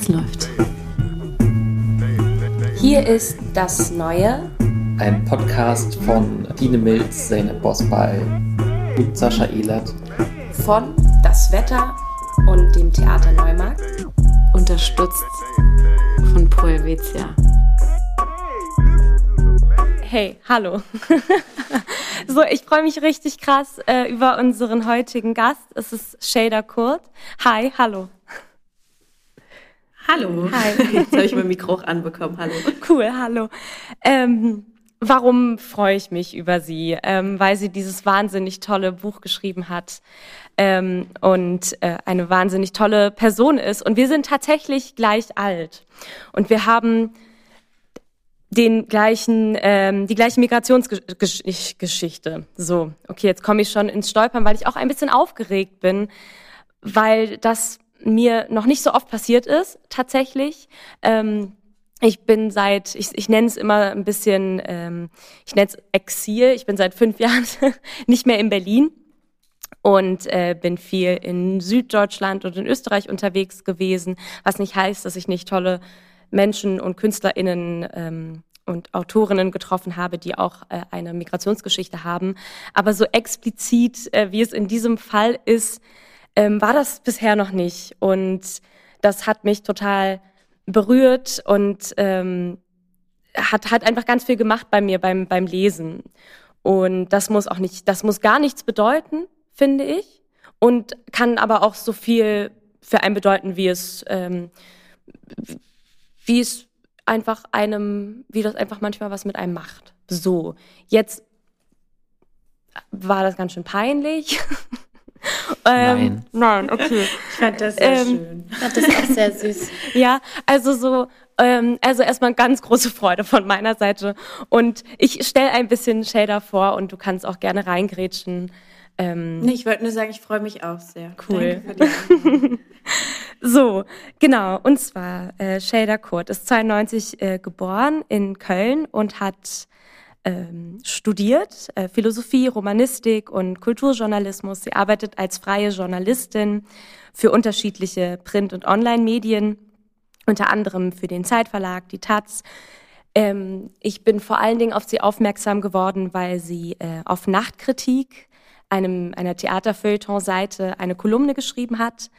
Es läuft. Hier ist das Neue. Ein Podcast von Dine Milz, Zeynep Bosbal und Sascha Ehlert. Von Das Wetter und dem Theater Neumarkt. Unterstützt von Proelvetia. Hey, hallo. so, ich freue mich richtig krass äh, über unseren heutigen Gast. Es ist Shader Kurt. Hi, hallo. Hallo. Hi. Jetzt habe ich mein Mikro auch anbekommen. Hallo. Cool, hallo. Ähm, warum freue ich mich über sie? Ähm, weil sie dieses wahnsinnig tolle Buch geschrieben hat ähm, und äh, eine wahnsinnig tolle Person ist. Und wir sind tatsächlich gleich alt. Und wir haben den gleichen, ähm, die gleiche Migrationsgeschichte. So, okay, jetzt komme ich schon ins Stolpern, weil ich auch ein bisschen aufgeregt bin, weil das mir noch nicht so oft passiert ist, tatsächlich. Ähm, ich bin seit, ich, ich nenne es immer ein bisschen, ähm, ich nenne es Exil. Ich bin seit fünf Jahren nicht mehr in Berlin und äh, bin viel in Süddeutschland und in Österreich unterwegs gewesen, was nicht heißt, dass ich nicht tolle Menschen und KünstlerInnen ähm, und Autorinnen getroffen habe, die auch äh, eine Migrationsgeschichte haben. Aber so explizit, äh, wie es in diesem Fall ist, ähm, war das bisher noch nicht. Und das hat mich total berührt und ähm, hat, hat einfach ganz viel gemacht bei mir beim, beim Lesen. Und das muss auch nicht, das muss gar nichts bedeuten, finde ich. Und kann aber auch so viel für einen bedeuten, wie es, ähm, wie es einfach einem, wie das einfach manchmal was mit einem macht. So, jetzt war das ganz schön peinlich. ähm, nein. okay. Ich fand das sehr ähm, schön. Ich fand das auch sehr süß. ja, also so, ähm, also erstmal ganz große Freude von meiner Seite. Und ich stelle ein bisschen Shader vor und du kannst auch gerne reingrätschen. Ähm, nee, ich wollte nur sagen, ich freue mich auch sehr. Cool. so, genau. Und zwar, äh, Shader Kurt ist 92 äh, geboren in Köln und hat ähm, studiert, äh, Philosophie, Romanistik und Kulturjournalismus. Sie arbeitet als freie Journalistin für unterschiedliche Print- und Online-Medien, unter anderem für den Zeitverlag, die Taz. Ähm, ich bin vor allen Dingen auf sie aufmerksam geworden, weil sie äh, auf Nachtkritik, einem, einer Theaterfeuilleton-Seite, eine Kolumne geschrieben hat,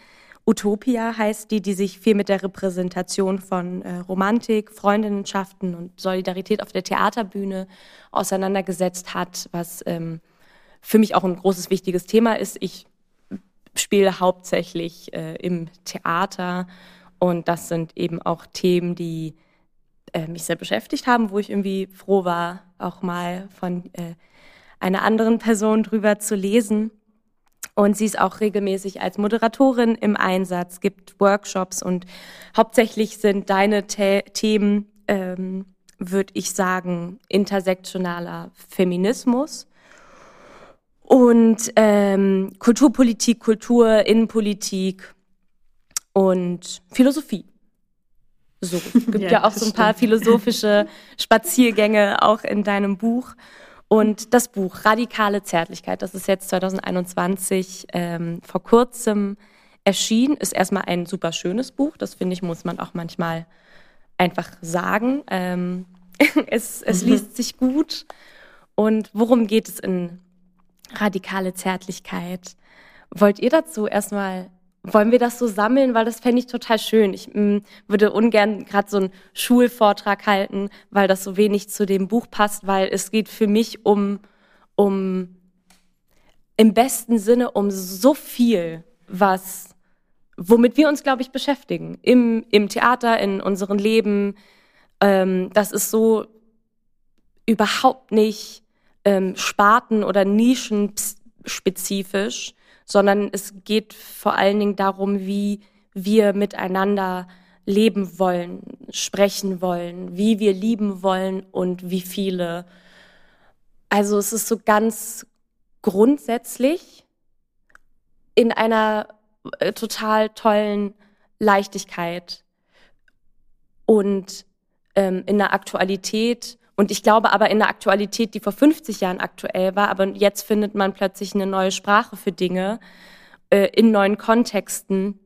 Utopia heißt die, die sich viel mit der Repräsentation von äh, Romantik, Freundinnenschaften und Solidarität auf der Theaterbühne auseinandergesetzt hat, was ähm, für mich auch ein großes, wichtiges Thema ist. Ich spiele hauptsächlich äh, im Theater und das sind eben auch Themen, die äh, mich sehr beschäftigt haben, wo ich irgendwie froh war, auch mal von äh, einer anderen Person drüber zu lesen. Und sie ist auch regelmäßig als Moderatorin im Einsatz, gibt Workshops und hauptsächlich sind deine The Themen, ähm, würde ich sagen, intersektionaler Feminismus und ähm, Kulturpolitik, Kultur, Innenpolitik und Philosophie. So, es gibt ja, ja auch so ein paar philosophische Spaziergänge auch in deinem Buch. Und das Buch Radikale Zärtlichkeit, das ist jetzt 2021 ähm, vor kurzem erschienen, ist erstmal ein super schönes Buch. Das finde ich, muss man auch manchmal einfach sagen. Ähm, es es mhm. liest sich gut. Und worum geht es in radikale Zärtlichkeit? Wollt ihr dazu erstmal wollen wir das so sammeln, weil das fände ich total schön. Ich mh, mm, würde ungern gerade so einen Schulvortrag halten, weil das so wenig zu dem Buch passt, weil es geht für mich um, um im besten Sinne um so viel, was, womit wir uns, glaube ich, beschäftigen. Im, im Theater, in unserem Leben. Ähm, das ist so überhaupt nicht ähm, sparten- oder nischenspezifisch sondern es geht vor allen Dingen darum, wie wir miteinander leben wollen, sprechen wollen, wie wir lieben wollen und wie viele. Also es ist so ganz grundsätzlich in einer äh, total tollen Leichtigkeit und ähm, in der Aktualität und ich glaube aber in der Aktualität, die vor 50 Jahren aktuell war, aber jetzt findet man plötzlich eine neue Sprache für Dinge äh, in neuen Kontexten.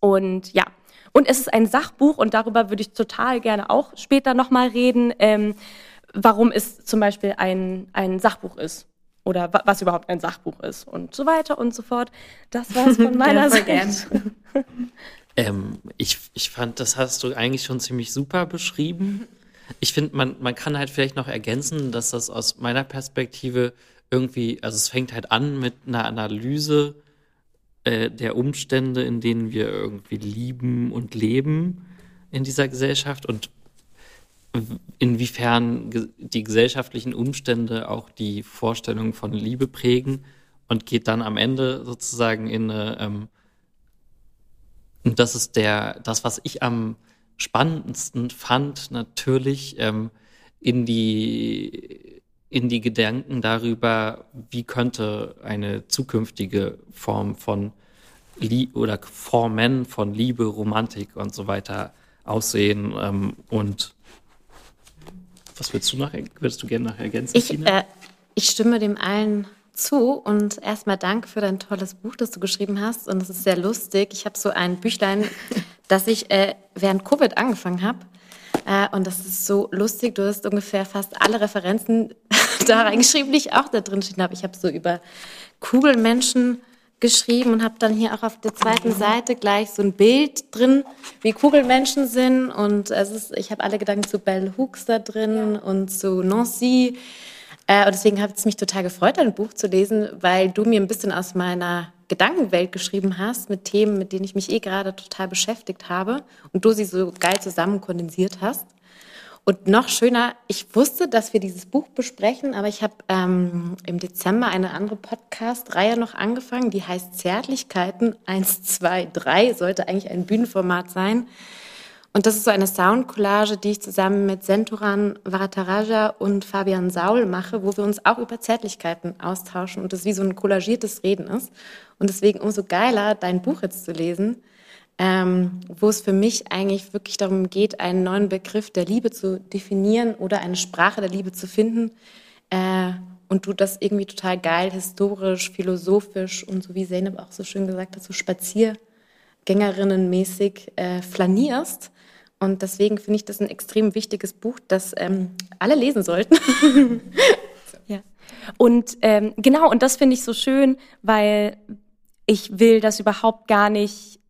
Und ja, Und es ist ein Sachbuch und darüber würde ich total gerne auch später nochmal reden, ähm, warum es zum Beispiel ein, ein Sachbuch ist oder was überhaupt ein Sachbuch ist und so weiter und so fort. Das war's von meiner Seite. Ähm, ich, ich fand, das hast du eigentlich schon ziemlich super beschrieben. Ich finde, man, man kann halt vielleicht noch ergänzen, dass das aus meiner Perspektive irgendwie, also es fängt halt an mit einer Analyse äh, der Umstände, in denen wir irgendwie lieben und leben in dieser Gesellschaft und inwiefern die gesellschaftlichen Umstände auch die Vorstellung von Liebe prägen und geht dann am Ende sozusagen in eine, ähm, und das ist der, das, was ich am spannendsten fand, natürlich ähm, in die in die Gedanken darüber, wie könnte eine zukünftige Form von Lie oder Formen von Liebe, Romantik und so weiter aussehen ähm, und was willst du noch, würdest du gerne noch ergänzen? Ich, äh, ich stimme dem allen zu und erstmal danke für dein tolles Buch, das du geschrieben hast und es ist sehr lustig. Ich habe so ein Büchlein, das ich äh, während Covid angefangen habe äh, und das ist so lustig. Du hast ungefähr fast alle Referenzen da reingeschrieben, die ich auch da drin stehen habe. Ich habe so über Kugelmenschen geschrieben und habe dann hier auch auf der zweiten Seite gleich so ein Bild drin, wie Kugelmenschen sind. Und es ist, ich habe alle Gedanken zu Bell Hooks da drin ja. und zu Nancy. Äh, und deswegen hat es mich total gefreut, dein Buch zu lesen, weil du mir ein bisschen aus meiner Gedankenwelt geschrieben hast mit Themen, mit denen ich mich eh gerade total beschäftigt habe und du sie so geil zusammen kondensiert hast. Und noch schöner, ich wusste, dass wir dieses Buch besprechen, aber ich habe ähm, im Dezember eine andere Podcast-Reihe noch angefangen, die heißt Zärtlichkeiten 1, 2, 3, sollte eigentlich ein Bühnenformat sein. Und das ist so eine Soundcollage, die ich zusammen mit Senturan Varataraja und Fabian Saul mache, wo wir uns auch über Zärtlichkeiten austauschen und das wie so ein kollagiertes Reden ist. Und deswegen umso geiler, dein Buch jetzt zu lesen, ähm, wo es für mich eigentlich wirklich darum geht, einen neuen Begriff der Liebe zu definieren oder eine Sprache der Liebe zu finden. Äh, und du das irgendwie total geil, historisch, philosophisch und so wie Zeynep auch so schön gesagt hat, so Spaziergängerinnenmäßig äh, flanierst. Und deswegen finde ich das ein extrem wichtiges Buch, das ähm, alle lesen sollten. ja. Und ähm, genau, und das finde ich so schön, weil ich will das überhaupt gar nicht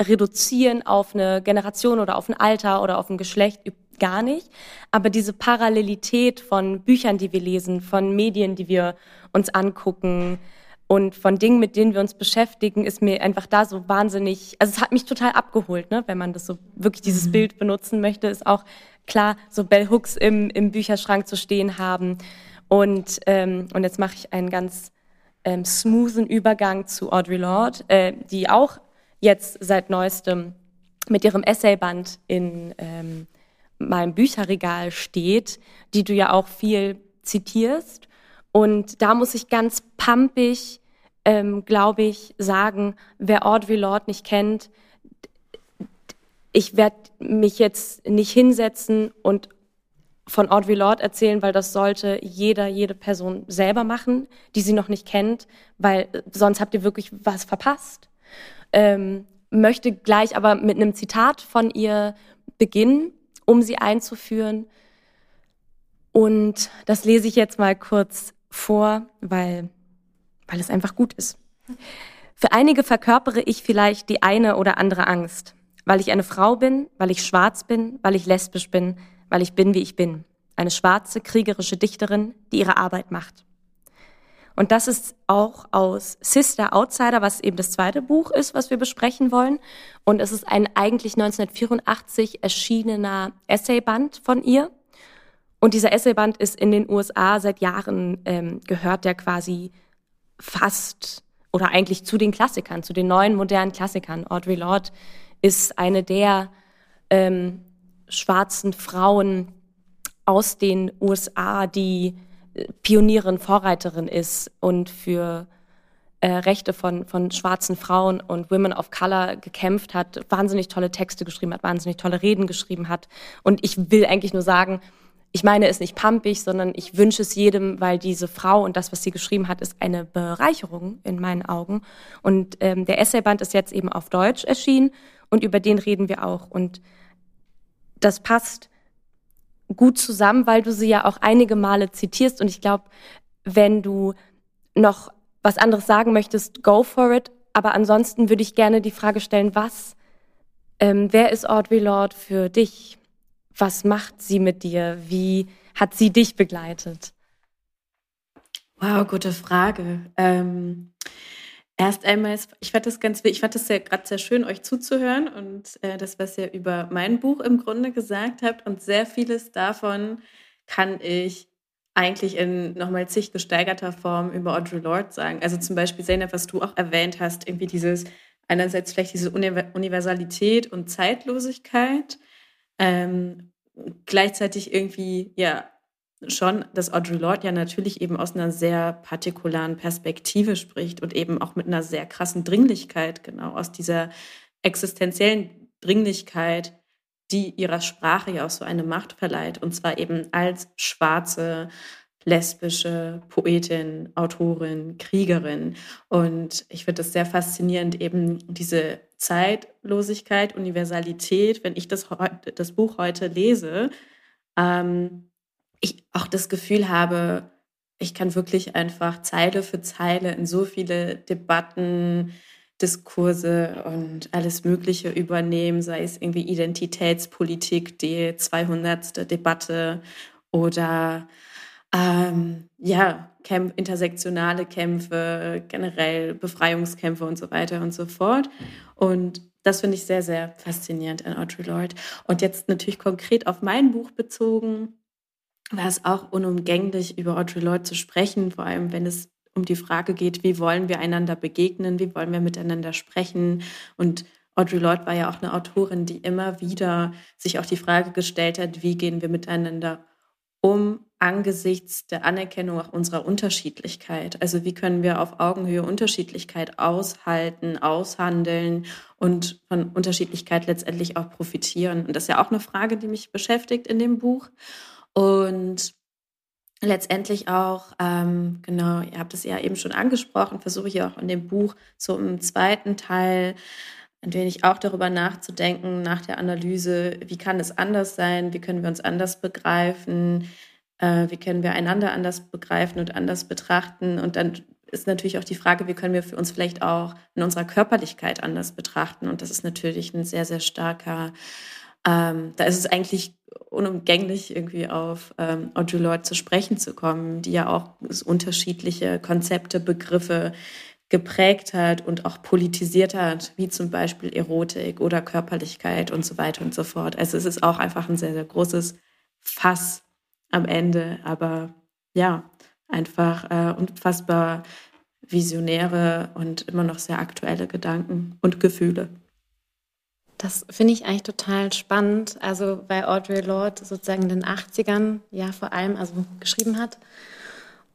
reduzieren auf eine Generation oder auf ein Alter oder auf ein Geschlecht gar nicht. Aber diese Parallelität von Büchern, die wir lesen, von Medien, die wir uns angucken und von Dingen, mit denen wir uns beschäftigen, ist mir einfach da so wahnsinnig, also es hat mich total abgeholt, ne? wenn man das so wirklich dieses mhm. Bild benutzen möchte, ist auch klar, so Bell Hooks im, im Bücherschrank zu stehen haben. Und, ähm, und jetzt mache ich einen ganz ähm, smoothen Übergang zu Audre Lorde, äh, die auch jetzt seit neuestem mit ihrem Essayband in ähm, meinem Bücherregal steht, die du ja auch viel zitierst. Und da muss ich ganz pampig, ähm, glaube ich, sagen, wer Audre Lorde nicht kennt, ich werde mich jetzt nicht hinsetzen und von Audre Lorde erzählen, weil das sollte jeder, jede Person selber machen, die sie noch nicht kennt, weil sonst habt ihr wirklich was verpasst ähm, möchte gleich aber mit einem Zitat von ihr beginnen, um sie einzuführen. Und das lese ich jetzt mal kurz vor, weil, weil es einfach gut ist. Für einige verkörpere ich vielleicht die eine oder andere Angst, weil ich eine Frau bin, weil ich schwarz bin, weil ich lesbisch bin, weil ich bin, wie ich bin. Eine schwarze, kriegerische Dichterin, die ihre Arbeit macht. Und das ist auch aus Sister Outsider, was eben das zweite Buch ist, was wir besprechen wollen. Und es ist ein eigentlich 1984 erschienener Essayband von ihr. Und dieser Essayband ist in den USA seit Jahren, ähm, gehört der quasi fast oder eigentlich zu den Klassikern, zu den neuen modernen Klassikern. Audre Lorde ist eine der ähm, schwarzen Frauen aus den USA, die Pionierin, Vorreiterin ist und für äh, Rechte von, von schwarzen Frauen und Women of Color gekämpft hat, wahnsinnig tolle Texte geschrieben hat, wahnsinnig tolle Reden geschrieben hat. Und ich will eigentlich nur sagen, ich meine es nicht pampig, sondern ich wünsche es jedem, weil diese Frau und das, was sie geschrieben hat, ist eine Bereicherung in meinen Augen. Und ähm, der Essayband ist jetzt eben auf Deutsch erschienen und über den reden wir auch. Und das passt gut zusammen, weil du sie ja auch einige Male zitierst. Und ich glaube, wenn du noch was anderes sagen möchtest, go for it. Aber ansonsten würde ich gerne die Frage stellen, was, ähm, wer ist Audre Lorde für dich? Was macht sie mit dir? Wie hat sie dich begleitet? Wow, gute Frage. Ähm, erst einmal, ich fand das ganz, ich fand das ja gerade sehr schön, euch zuzuhören und äh, das, was ihr über mein Buch im Grunde gesagt habt und sehr vieles davon kann ich eigentlich in nochmal zig gesteigerter Form über Audre Lorde sagen. Also zum Beispiel, Zeynep, was du auch erwähnt hast, irgendwie dieses, einerseits vielleicht diese Universalität und Zeitlosigkeit, ähm, gleichzeitig irgendwie, ja, schon, dass Audre Lorde ja natürlich eben aus einer sehr partikularen Perspektive spricht und eben auch mit einer sehr krassen Dringlichkeit, genau, aus dieser existenziellen Dringlichkeit, die ihrer Sprache ja auch so eine Macht verleiht. Und zwar eben als schwarze, lesbische Poetin, Autorin, Kriegerin. Und ich finde das sehr faszinierend, eben diese Zeitlosigkeit, Universalität, wenn ich das, das Buch heute lese, ähm, ich auch das Gefühl habe, ich kann wirklich einfach Zeile für Zeile in so viele Debatten, Diskurse und alles Mögliche übernehmen, sei es irgendwie Identitätspolitik, die 200. Debatte oder ähm, ja, Kämp intersektionale Kämpfe, generell Befreiungskämpfe und so weiter und so fort. Und das finde ich sehr, sehr faszinierend an Audre Lorde. Und jetzt natürlich konkret auf mein Buch bezogen, war es auch unumgänglich, über Audre Lorde zu sprechen, vor allem wenn es um die Frage geht, wie wollen wir einander begegnen, wie wollen wir miteinander sprechen. Und Audre Lorde war ja auch eine Autorin, die immer wieder sich auch die Frage gestellt hat, wie gehen wir miteinander um angesichts der Anerkennung auch unserer Unterschiedlichkeit. Also wie können wir auf Augenhöhe Unterschiedlichkeit aushalten, aushandeln und von Unterschiedlichkeit letztendlich auch profitieren. Und das ist ja auch eine Frage, die mich beschäftigt in dem Buch. Und letztendlich auch, ähm, genau, ihr habt es ja eben schon angesprochen, versuche ich auch in dem Buch so im zweiten Teil ein wenig auch darüber nachzudenken, nach der Analyse, wie kann es anders sein, wie können wir uns anders begreifen, äh, wie können wir einander anders begreifen und anders betrachten. Und dann ist natürlich auch die Frage, wie können wir für uns vielleicht auch in unserer Körperlichkeit anders betrachten. Und das ist natürlich ein sehr, sehr starker, ähm, da ist es eigentlich unumgänglich, irgendwie auf ähm, Audre Lorde zu sprechen zu kommen, die ja auch unterschiedliche Konzepte, Begriffe geprägt hat und auch politisiert hat, wie zum Beispiel Erotik oder Körperlichkeit und so weiter und so fort. Also es ist auch einfach ein sehr, sehr großes Fass am Ende, aber ja, einfach äh, unfassbar visionäre und immer noch sehr aktuelle Gedanken und Gefühle. Das finde ich eigentlich total spannend. Also, weil Audre Lorde sozusagen in den 80ern ja vor allem also geschrieben hat.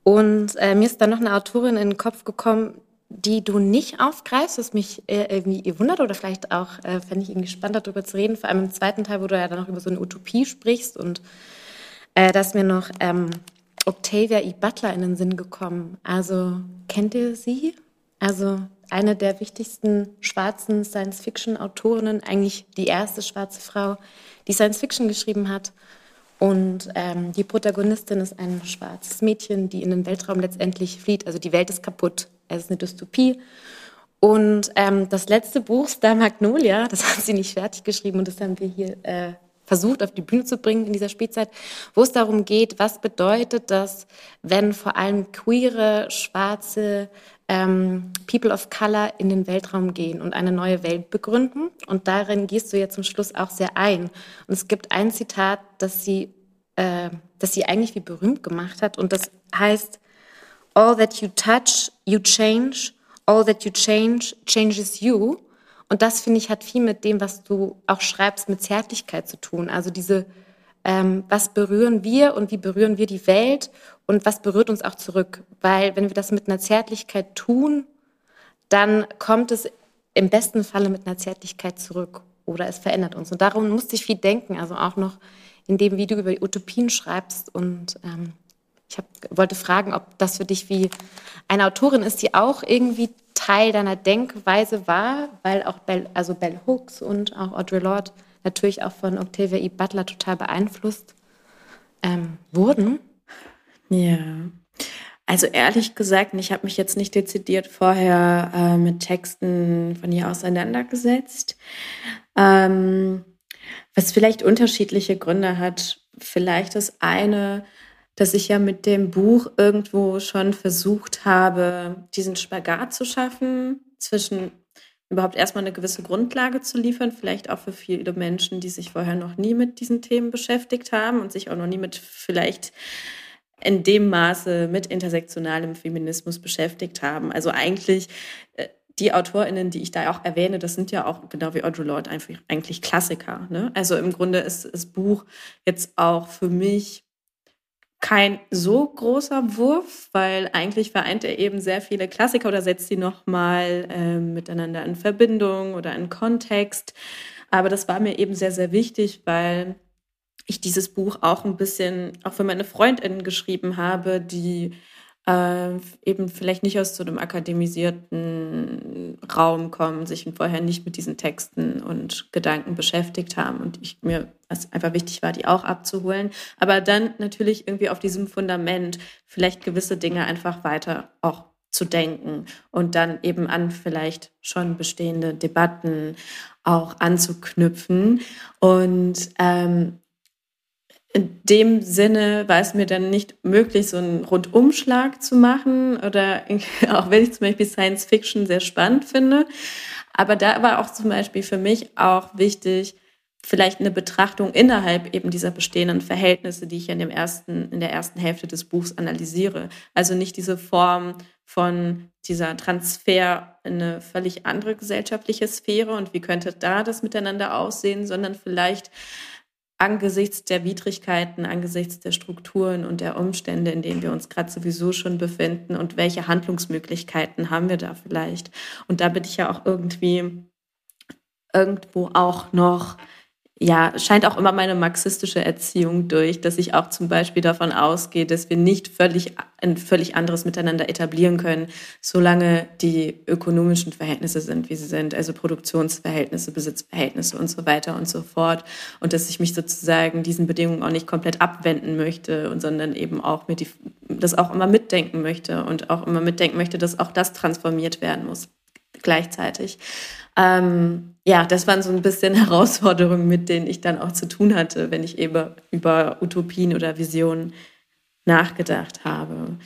Und äh, mir ist da noch eine Autorin in den Kopf gekommen, die du nicht aufgreifst, was mich äh, irgendwie wundert oder vielleicht auch, äh, fände ich irgendwie spannend darüber zu reden, vor allem im zweiten Teil, wo du ja dann noch über so eine Utopie sprichst und äh, da ist mir noch ähm, Octavia E. Butler in den Sinn gekommen. Also kennt ihr sie? Also eine der wichtigsten schwarzen Science-Fiction-Autorinnen, eigentlich die erste schwarze Frau, die Science-Fiction geschrieben hat. Und ähm, die Protagonistin ist ein schwarzes Mädchen, die in den Weltraum letztendlich flieht. Also die Welt ist kaputt. Es ist eine Dystopie. Und ähm, das letzte Buch, Star Magnolia, das hat sie nicht fertig geschrieben und das haben wir hier äh, versucht auf die Bühne zu bringen in dieser Spielzeit, wo es darum geht, was bedeutet das, wenn vor allem queere, schwarze ähm, People of Color in den Weltraum gehen und eine neue Welt begründen. Und darin gehst du ja zum Schluss auch sehr ein. Und es gibt ein Zitat, das sie, äh, das sie eigentlich wie berühmt gemacht hat. Und das heißt, All that you touch, you change. All that you change, changes you. Und das, finde ich, hat viel mit dem, was du auch schreibst, mit Zärtlichkeit zu tun. Also diese, ähm, was berühren wir und wie berühren wir die Welt und was berührt uns auch zurück. Weil wenn wir das mit einer Zärtlichkeit tun, dann kommt es im besten Falle mit einer Zärtlichkeit zurück oder es verändert uns. Und darum musste ich viel denken, also auch noch in dem, wie du über Utopien schreibst. Und ähm, ich hab, wollte fragen, ob das für dich wie eine Autorin ist, die auch irgendwie Teil deiner Denkweise war, weil auch Bell, also Bell Hooks und auch Audre Lorde natürlich auch von Octavia E. Butler total beeinflusst ähm, wurden? Ja. Also ehrlich gesagt, ich habe mich jetzt nicht dezidiert vorher äh, mit Texten von ihr auseinandergesetzt. Ähm, was vielleicht unterschiedliche Gründe hat. Vielleicht das eine, dass ich ja mit dem Buch irgendwo schon versucht habe, diesen Spagat zu schaffen zwischen überhaupt erstmal eine gewisse Grundlage zu liefern, vielleicht auch für viele Menschen, die sich vorher noch nie mit diesen Themen beschäftigt haben und sich auch noch nie mit vielleicht in dem Maße mit intersektionalem Feminismus beschäftigt haben. Also eigentlich äh, die AutorInnen, die ich da auch erwähne, das sind ja auch genau wie Audre Lorde einfach eigentlich Klassiker. Ne? Also im Grunde ist das Buch jetzt auch für mich kein so großer Wurf, weil eigentlich vereint er eben sehr viele Klassiker oder setzt sie nochmal äh, miteinander in Verbindung oder in Kontext. Aber das war mir eben sehr, sehr wichtig, weil ich dieses Buch auch ein bisschen auch für meine Freundinnen geschrieben habe, die äh, eben vielleicht nicht aus so einem akademisierten Raum kommen, sich vorher nicht mit diesen Texten und Gedanken beschäftigt haben und ich mir was einfach wichtig war, die auch abzuholen. Aber dann natürlich irgendwie auf diesem Fundament vielleicht gewisse Dinge einfach weiter auch zu denken und dann eben an vielleicht schon bestehende Debatten auch anzuknüpfen. Und ähm, in dem Sinne war es mir dann nicht möglich, so einen Rundumschlag zu machen oder auch wenn ich zum Beispiel Science Fiction sehr spannend finde. Aber da war auch zum Beispiel für mich auch wichtig, vielleicht eine Betrachtung innerhalb eben dieser bestehenden Verhältnisse, die ich in, dem ersten, in der ersten Hälfte des Buchs analysiere. Also nicht diese Form von dieser Transfer in eine völlig andere gesellschaftliche Sphäre und wie könnte da das miteinander aussehen, sondern vielleicht angesichts der Widrigkeiten, angesichts der Strukturen und der Umstände, in denen wir uns gerade sowieso schon befinden und welche Handlungsmöglichkeiten haben wir da vielleicht. Und da bin ich ja auch irgendwie irgendwo auch noch ja, scheint auch immer meine marxistische Erziehung durch, dass ich auch zum Beispiel davon ausgehe, dass wir nicht völlig ein völlig anderes Miteinander etablieren können, solange die ökonomischen Verhältnisse sind, wie sie sind, also Produktionsverhältnisse, Besitzverhältnisse und so weiter und so fort. Und dass ich mich sozusagen diesen Bedingungen auch nicht komplett abwenden möchte und sondern eben auch mit die, das auch immer mitdenken möchte und auch immer mitdenken möchte, dass auch das transformiert werden muss gleichzeitig. Ähm, ja, das waren so ein bisschen Herausforderungen, mit denen ich dann auch zu tun hatte, wenn ich eben über Utopien oder Visionen nachgedacht habe.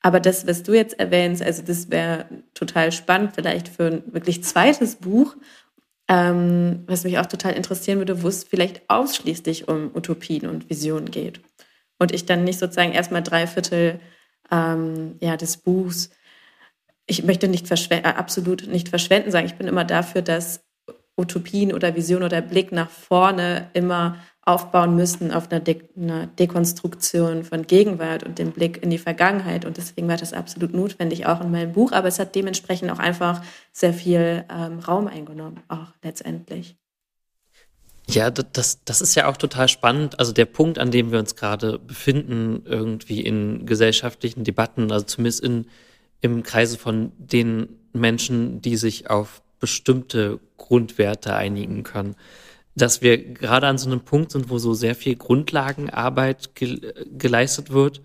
Aber das, was du jetzt erwähnst, also das wäre total spannend, vielleicht für ein wirklich zweites Buch, ähm, was mich auch total interessieren würde, wo es vielleicht ausschließlich um Utopien und Visionen geht. Und ich dann nicht sozusagen erstmal drei Viertel ähm, ja, des Buchs ich möchte nicht äh, absolut nicht verschwenden sagen. Ich bin immer dafür, dass Utopien oder Visionen oder Blick nach vorne immer aufbauen müssen auf einer, De einer, Dekonstruktion von Gegenwart und dem Blick in die Vergangenheit. Und deswegen war das absolut notwendig, auch in meinem Buch. Aber es hat dementsprechend auch einfach sehr viel ähm, Raum eingenommen, auch letztendlich. Ja, das, das ist ja auch total spannend. Also der Punkt, an dem wir uns gerade befinden, irgendwie in gesellschaftlichen Debatten, also zumindest in im Kreise von den Menschen, die sich auf bestimmte Grundwerte einigen können. Dass wir gerade an so einem Punkt sind, wo so sehr viel Grundlagenarbeit ge geleistet wird,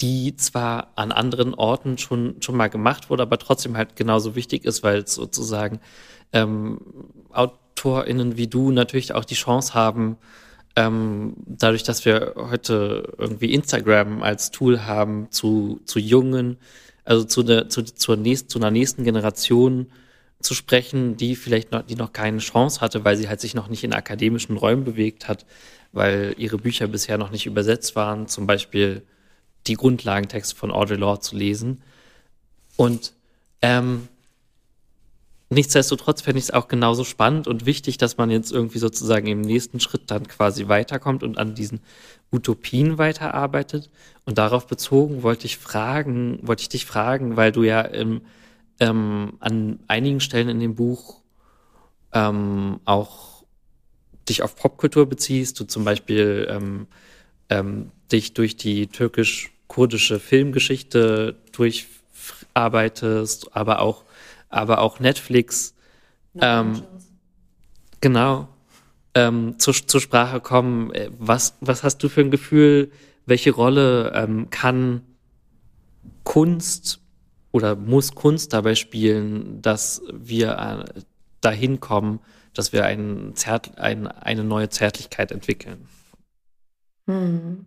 die zwar an anderen Orten schon, schon mal gemacht wurde, aber trotzdem halt genauso wichtig ist, weil es sozusagen ähm, AutorInnen wie du natürlich auch die Chance haben, ähm, dadurch, dass wir heute irgendwie Instagram als Tool haben zu, zu jungen, also zu, der, zu, zur nächsten, zu einer nächsten Generation zu sprechen, die vielleicht noch, die noch keine Chance hatte, weil sie halt sich noch nicht in akademischen Räumen bewegt hat, weil ihre Bücher bisher noch nicht übersetzt waren, zum Beispiel die Grundlagentexte von Audre Lorde zu lesen. Und ähm, Nichtsdestotrotz fände ich es auch genauso spannend und wichtig, dass man jetzt irgendwie sozusagen im nächsten Schritt dann quasi weiterkommt und an diesen Utopien weiterarbeitet. Und darauf bezogen wollte ich fragen, wollte ich dich fragen, weil du ja im, ähm, an einigen Stellen in dem Buch ähm, auch dich auf Popkultur beziehst, du zum Beispiel ähm, ähm, dich durch die türkisch-kurdische Filmgeschichte durch arbeitest, aber auch, aber auch Netflix. Ähm, genau. Ähm, zur, zur Sprache kommen. Äh, was, was hast du für ein Gefühl? Welche Rolle ähm, kann Kunst oder muss Kunst dabei spielen, dass wir äh, dahin kommen, dass wir ein Zert, ein, eine neue Zärtlichkeit entwickeln? Hm.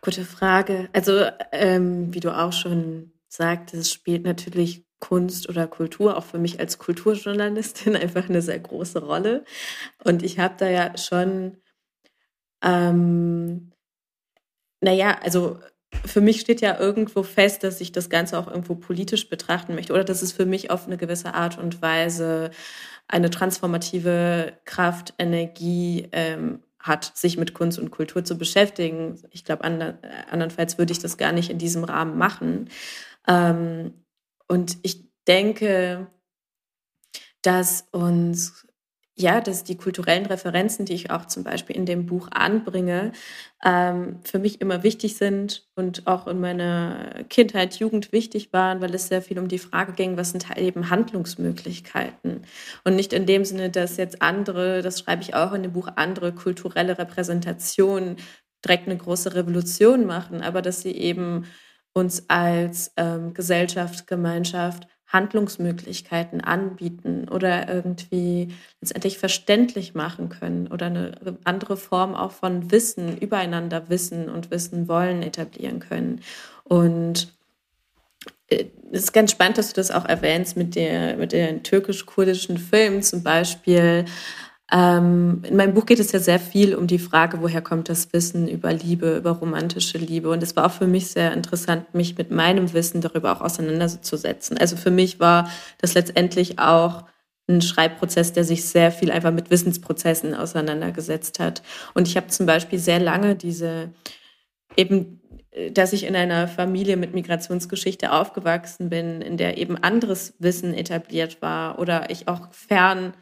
Gute Frage. Also, ähm, wie du auch schon sagtest, spielt natürlich Kunst oder Kultur auch für mich als Kulturjournalistin einfach eine sehr große Rolle. Und ich habe da ja schon, ähm, naja, also für mich steht ja irgendwo fest, dass ich das Ganze auch irgendwo politisch betrachten möchte oder dass es für mich auf eine gewisse Art und Weise eine transformative Kraft, Energie ähm, hat, sich mit Kunst und Kultur zu beschäftigen. Ich glaube, ander, andernfalls würde ich das gar nicht in diesem Rahmen machen. Ähm, und ich denke, dass uns ja, dass die kulturellen Referenzen, die ich auch zum Beispiel in dem Buch anbringe, ähm, für mich immer wichtig sind und auch in meiner Kindheit, Jugend wichtig waren, weil es sehr viel um die Frage ging, was sind halt eben Handlungsmöglichkeiten? Und nicht in dem Sinne, dass jetzt andere, das schreibe ich auch in dem Buch, andere kulturelle Repräsentationen direkt eine große Revolution machen, aber dass sie eben uns als ähm, Gesellschaft, Gemeinschaft Handlungsmöglichkeiten anbieten oder irgendwie letztendlich verständlich machen können oder eine andere Form auch von Wissen, übereinander Wissen und Wissen wollen etablieren können. Und äh, es ist ganz spannend, dass du das auch erwähnst mit, der, mit den türkisch-kurdischen Filmen zum Beispiel. Ähm, in meinem Buch geht es ja sehr viel um die Frage, woher kommt das Wissen über Liebe, über romantische Liebe. Und es war auch für mich sehr interessant, mich mit meinem Wissen darüber auch auseinanderzusetzen. Also für mich war das letztendlich auch ein Schreibprozess, der sich sehr viel einfach mit Wissensprozessen auseinandergesetzt hat. Und ich habe zum Beispiel sehr lange diese eben dass ich in einer Familie mit Migrationsgeschichte aufgewachsen bin, in der eben anderes Wissen etabliert war oder ich auch fern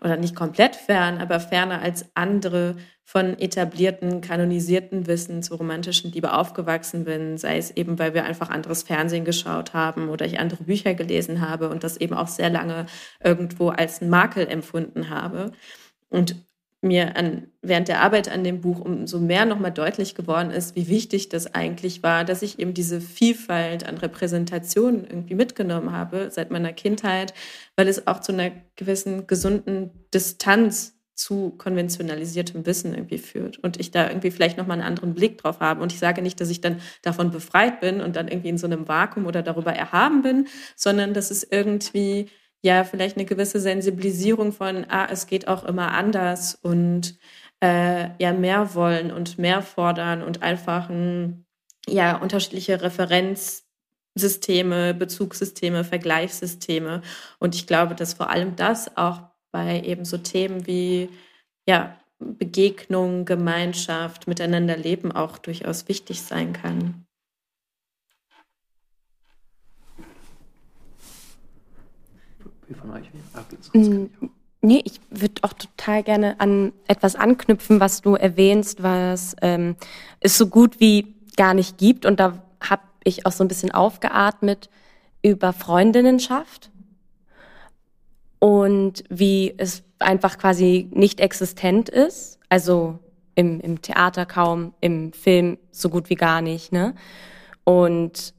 oder nicht komplett fern, aber ferner als andere von etablierten, kanonisierten Wissen zur romantischen Liebe aufgewachsen bin, sei es eben, weil wir einfach anderes Fernsehen geschaut haben oder ich andere Bücher gelesen habe und das eben auch sehr lange irgendwo als Makel empfunden habe. Und mir an, während der Arbeit an dem Buch umso mehr nochmal deutlich geworden ist, wie wichtig das eigentlich war, dass ich eben diese Vielfalt an Repräsentationen irgendwie mitgenommen habe seit meiner Kindheit, weil es auch zu einer gewissen gesunden Distanz zu konventionalisiertem Wissen irgendwie führt und ich da irgendwie vielleicht nochmal einen anderen Blick drauf habe. Und ich sage nicht, dass ich dann davon befreit bin und dann irgendwie in so einem Vakuum oder darüber erhaben bin, sondern dass es irgendwie ja vielleicht eine gewisse Sensibilisierung von, ah, es geht auch immer anders und äh, ja mehr wollen und mehr fordern und einfach ein, ja unterschiedliche Referenzsysteme, Bezugssysteme, Vergleichssysteme. Und ich glaube, dass vor allem das auch bei eben so Themen wie ja Begegnung, Gemeinschaft, miteinander leben auch durchaus wichtig sein kann. Wie von euch? Mm, nee, ich würde auch total gerne an etwas anknüpfen, was du erwähnst, was ähm, es so gut wie gar nicht gibt. Und da habe ich auch so ein bisschen aufgeatmet über Freundinnenschaft und wie es einfach quasi nicht existent ist. Also im, im Theater kaum, im Film so gut wie gar nicht. Ne? Und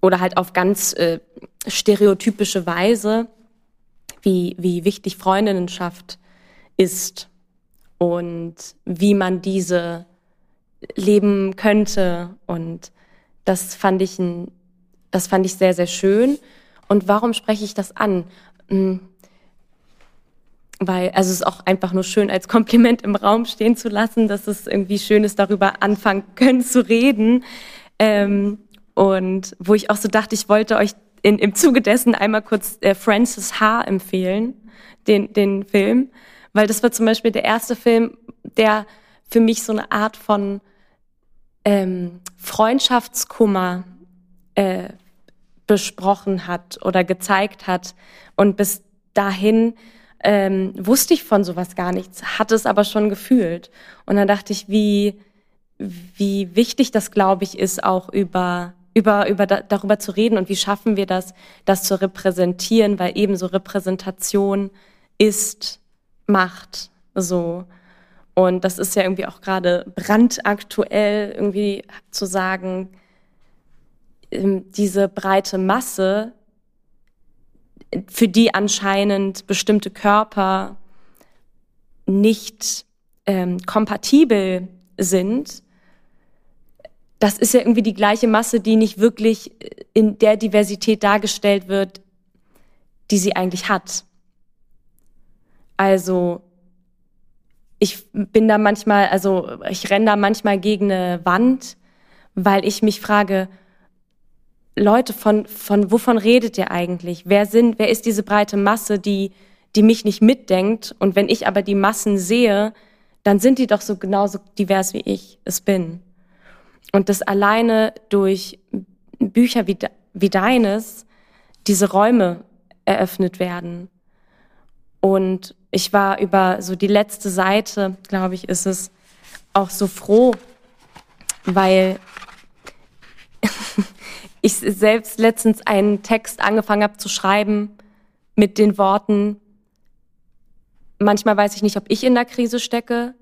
oder halt auf ganz äh, stereotypische Weise, wie, wie wichtig Freundinnenschaft ist und wie man diese leben könnte. Und das fand ich, ein, das fand ich sehr, sehr schön. Und warum spreche ich das an? Hm. Weil, also es ist auch einfach nur schön als Kompliment im Raum stehen zu lassen, dass es irgendwie schön ist, darüber anfangen können zu reden. Ähm, und wo ich auch so dachte, ich wollte euch in, im Zuge dessen einmal kurz äh, Francis H. empfehlen, den, den Film, weil das war zum Beispiel der erste Film, der für mich so eine Art von ähm, Freundschaftskummer äh, besprochen hat oder gezeigt hat. Und bis dahin ähm, wusste ich von sowas gar nichts, hatte es aber schon gefühlt. Und dann dachte ich, wie, wie wichtig das, glaube ich, ist, auch über über, über da, darüber zu reden und wie schaffen wir das, das zu repräsentieren, weil ebenso Repräsentation ist Macht, so. Und das ist ja irgendwie auch gerade brandaktuell, irgendwie zu sagen, ähm, diese breite Masse, für die anscheinend bestimmte Körper nicht ähm, kompatibel sind, das ist ja irgendwie die gleiche Masse, die nicht wirklich in der Diversität dargestellt wird, die sie eigentlich hat. Also ich bin da manchmal, also ich renne da manchmal gegen eine Wand, weil ich mich frage, Leute, von, von wovon redet ihr eigentlich? Wer sind, wer ist diese breite Masse, die, die mich nicht mitdenkt? Und wenn ich aber die Massen sehe, dann sind die doch so genauso divers wie ich es bin. Und das alleine durch Bücher wie, wie deines diese Räume eröffnet werden. Und ich war über so die letzte Seite, glaube ich, ist es auch so froh, weil ich selbst letztens einen Text angefangen habe zu schreiben mit den Worten, manchmal weiß ich nicht, ob ich in der Krise stecke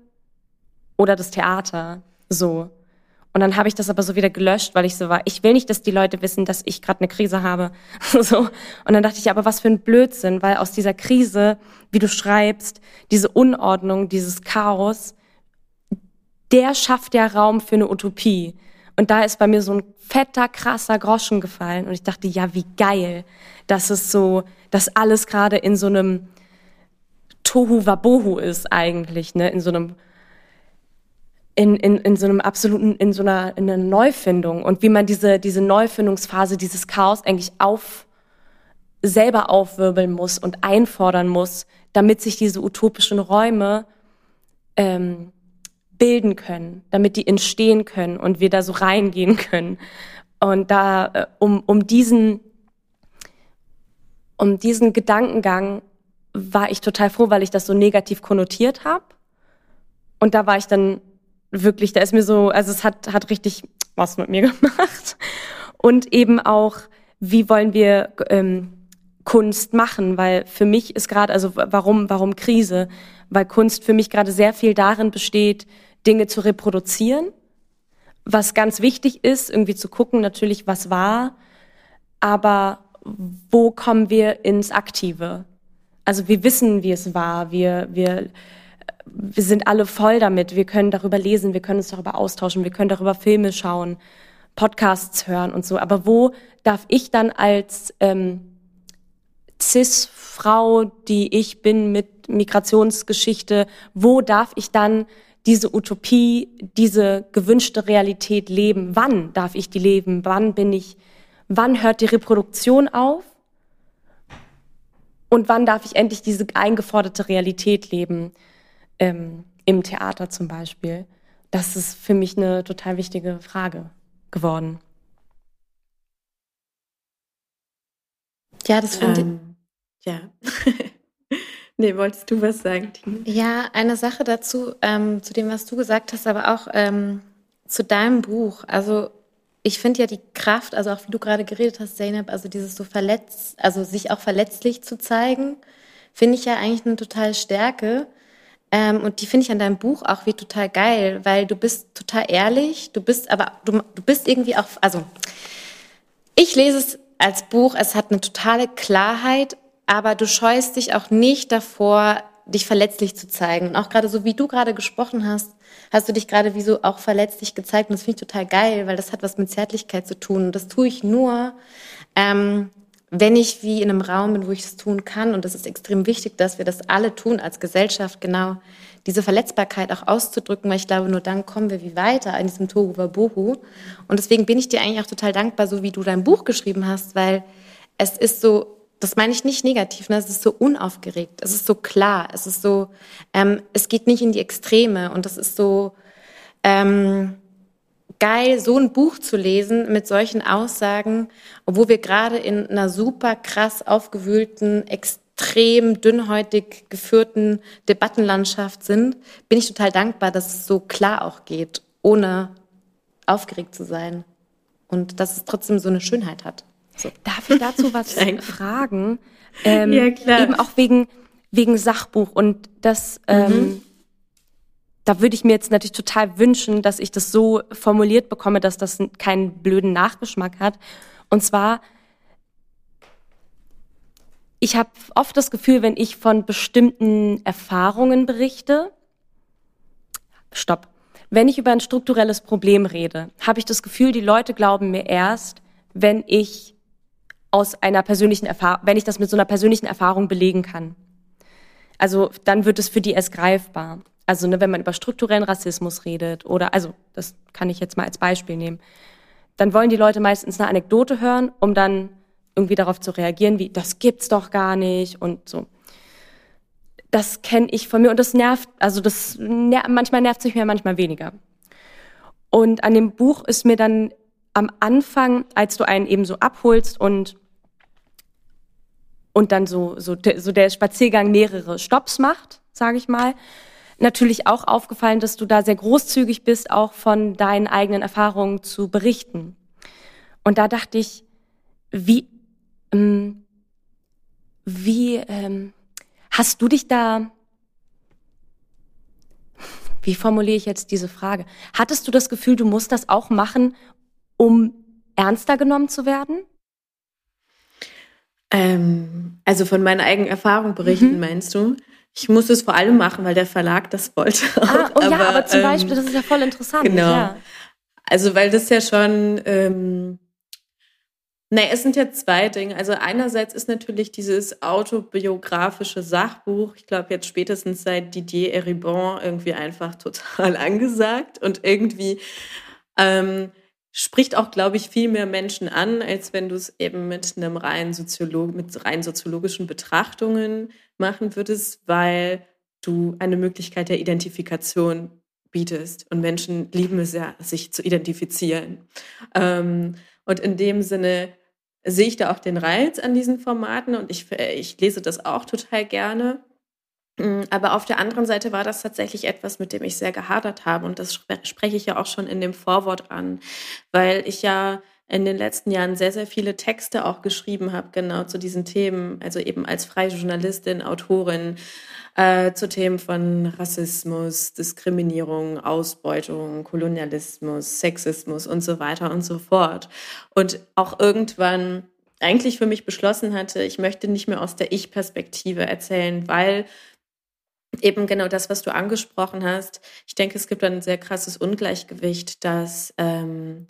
oder das Theater. So. Und dann habe ich das aber so wieder gelöscht, weil ich so war, ich will nicht, dass die Leute wissen, dass ich gerade eine Krise habe. so. Und dann dachte ich, aber was für ein Blödsinn, weil aus dieser Krise, wie du schreibst, diese Unordnung, dieses Chaos, der schafft ja Raum für eine Utopie. Und da ist bei mir so ein fetter, krasser Groschen gefallen. Und ich dachte, ja, wie geil, dass es so, dass alles gerade in so einem Tohu Wabohu ist eigentlich, ne, in so einem in, in, in so einem absoluten, in so einer, in einer Neufindung und wie man diese, diese Neufindungsphase, dieses Chaos eigentlich auf, selber aufwirbeln muss und einfordern muss, damit sich diese utopischen Räume ähm, bilden können, damit die entstehen können und wir da so reingehen können. Und da, äh, um, um diesen, um diesen Gedankengang war ich total froh, weil ich das so negativ konnotiert habe. Und da war ich dann wirklich, da ist mir so, also es hat, hat richtig was mit mir gemacht. Und eben auch, wie wollen wir ähm, Kunst machen? Weil für mich ist gerade, also warum, warum Krise? Weil Kunst für mich gerade sehr viel darin besteht, Dinge zu reproduzieren. Was ganz wichtig ist, irgendwie zu gucken, natürlich, was war, aber wo kommen wir ins Aktive? Also wir wissen, wie es war. Wir, wir wir sind alle voll damit. Wir können darüber lesen, wir können uns darüber austauschen, wir können darüber Filme schauen, Podcasts hören und so. Aber wo darf ich dann als ähm, Cis-Frau, die ich bin mit Migrationsgeschichte, wo darf ich dann diese Utopie, diese gewünschte Realität leben? Wann darf ich die leben? Wann bin ich, wann hört die Reproduktion auf? Und wann darf ich endlich diese eingeforderte Realität leben? Ähm, im Theater zum Beispiel. Das ist für mich eine total wichtige Frage geworden. Ja, das finde ähm, ich. Ja. nee, wolltest du was sagen, Tine? Ja, eine Sache dazu, ähm, zu dem, was du gesagt hast, aber auch ähm, zu deinem Buch. Also ich finde ja die Kraft, also auch wie du gerade geredet hast, Zeynep, also dieses so verletzt, also sich auch verletzlich zu zeigen, finde ich ja eigentlich eine total Stärke. Ähm, und die finde ich an deinem Buch auch wie total geil, weil du bist total ehrlich, du bist aber, du, du bist irgendwie auch, also ich lese es als Buch, es hat eine totale Klarheit, aber du scheust dich auch nicht davor, dich verletzlich zu zeigen. Und auch gerade so, wie du gerade gesprochen hast, hast du dich gerade wie so auch verletzlich gezeigt. Und das finde ich total geil, weil das hat was mit Zärtlichkeit zu tun. Und das tue ich nur, ähm, wenn ich wie in einem Raum bin, wo ich es tun kann, und das ist extrem wichtig, dass wir das alle tun als Gesellschaft, genau diese Verletzbarkeit auch auszudrücken, weil ich glaube, nur dann kommen wir wie weiter in diesem Tohu Wabohu. Und deswegen bin ich dir eigentlich auch total dankbar, so wie du dein Buch geschrieben hast, weil es ist so, das meine ich nicht negativ, ne? es ist so unaufgeregt, es ist so klar, es ist so, ähm, es geht nicht in die Extreme und das ist so, ähm, geil, so ein Buch zu lesen mit solchen Aussagen, obwohl wir gerade in einer super krass aufgewühlten, extrem dünnhäutig geführten Debattenlandschaft sind, bin ich total dankbar, dass es so klar auch geht, ohne aufgeregt zu sein. und dass es trotzdem so eine Schönheit hat. So. Darf ich dazu was fragen? Ähm, ja, klar. Eben auch wegen, wegen Sachbuch und das, ähm, mhm. ähm, da würde ich mir jetzt natürlich total wünschen, dass ich das so formuliert bekomme, dass das keinen blöden Nachgeschmack hat. Und zwar, ich habe oft das Gefühl, wenn ich von bestimmten Erfahrungen berichte, stopp, wenn ich über ein strukturelles Problem rede, habe ich das Gefühl, die Leute glauben mir erst, wenn ich aus einer persönlichen Erfahrung, wenn ich das mit so einer persönlichen Erfahrung belegen kann. Also dann wird es für die erst greifbar. Also ne, wenn man über strukturellen Rassismus redet oder, also das kann ich jetzt mal als Beispiel nehmen, dann wollen die Leute meistens eine Anekdote hören, um dann irgendwie darauf zu reagieren, wie das gibt's doch gar nicht und so. Das kenne ich von mir und das nervt, also das manchmal nervt sich mir, manchmal weniger. Und an dem Buch ist mir dann am Anfang, als du einen eben so abholst und und dann so so, so der Spaziergang mehrere Stops macht, sage ich mal, natürlich auch aufgefallen, dass du da sehr großzügig bist, auch von deinen eigenen Erfahrungen zu berichten. Und da dachte ich, wie ähm, wie ähm, hast du dich da wie formuliere ich jetzt diese Frage? Hattest du das Gefühl, du musst das auch machen, um ernster genommen zu werden? Ähm, also von meiner eigenen Erfahrung berichten, mhm. meinst du? Ich muss es vor allem machen, weil der Verlag das wollte. Ah, oh aber, ja, aber zum ähm, Beispiel, das ist ja voll interessant. Genau. Ja. Also weil das ja schon, ähm, naja, es sind ja zwei Dinge. Also einerseits ist natürlich dieses autobiografische Sachbuch, ich glaube jetzt spätestens seit Didier Eribon irgendwie einfach total angesagt und irgendwie ähm, spricht auch, glaube ich, viel mehr Menschen an, als wenn du es eben mit einem rein Soziolog mit rein soziologischen Betrachtungen machen würdest, weil du eine Möglichkeit der Identifikation bietest. Und Menschen lieben es ja, sich zu identifizieren. Ähm, und in dem Sinne sehe ich da auch den Reiz an diesen Formaten und ich, ich lese das auch total gerne. Mm, aber auf der anderen Seite war das tatsächlich etwas, mit dem ich sehr gehadert habe. Und das spreche ich ja auch schon in dem Vorwort an, weil ich ja in den letzten Jahren sehr, sehr viele Texte auch geschrieben habe, genau zu diesen Themen, also eben als freie Journalistin, Autorin, äh, zu Themen von Rassismus, Diskriminierung, Ausbeutung, Kolonialismus, Sexismus und so weiter und so fort. Und auch irgendwann eigentlich für mich beschlossen hatte, ich möchte nicht mehr aus der Ich-Perspektive erzählen, weil eben genau das, was du angesprochen hast. Ich denke, es gibt ein sehr krasses Ungleichgewicht, dass ähm,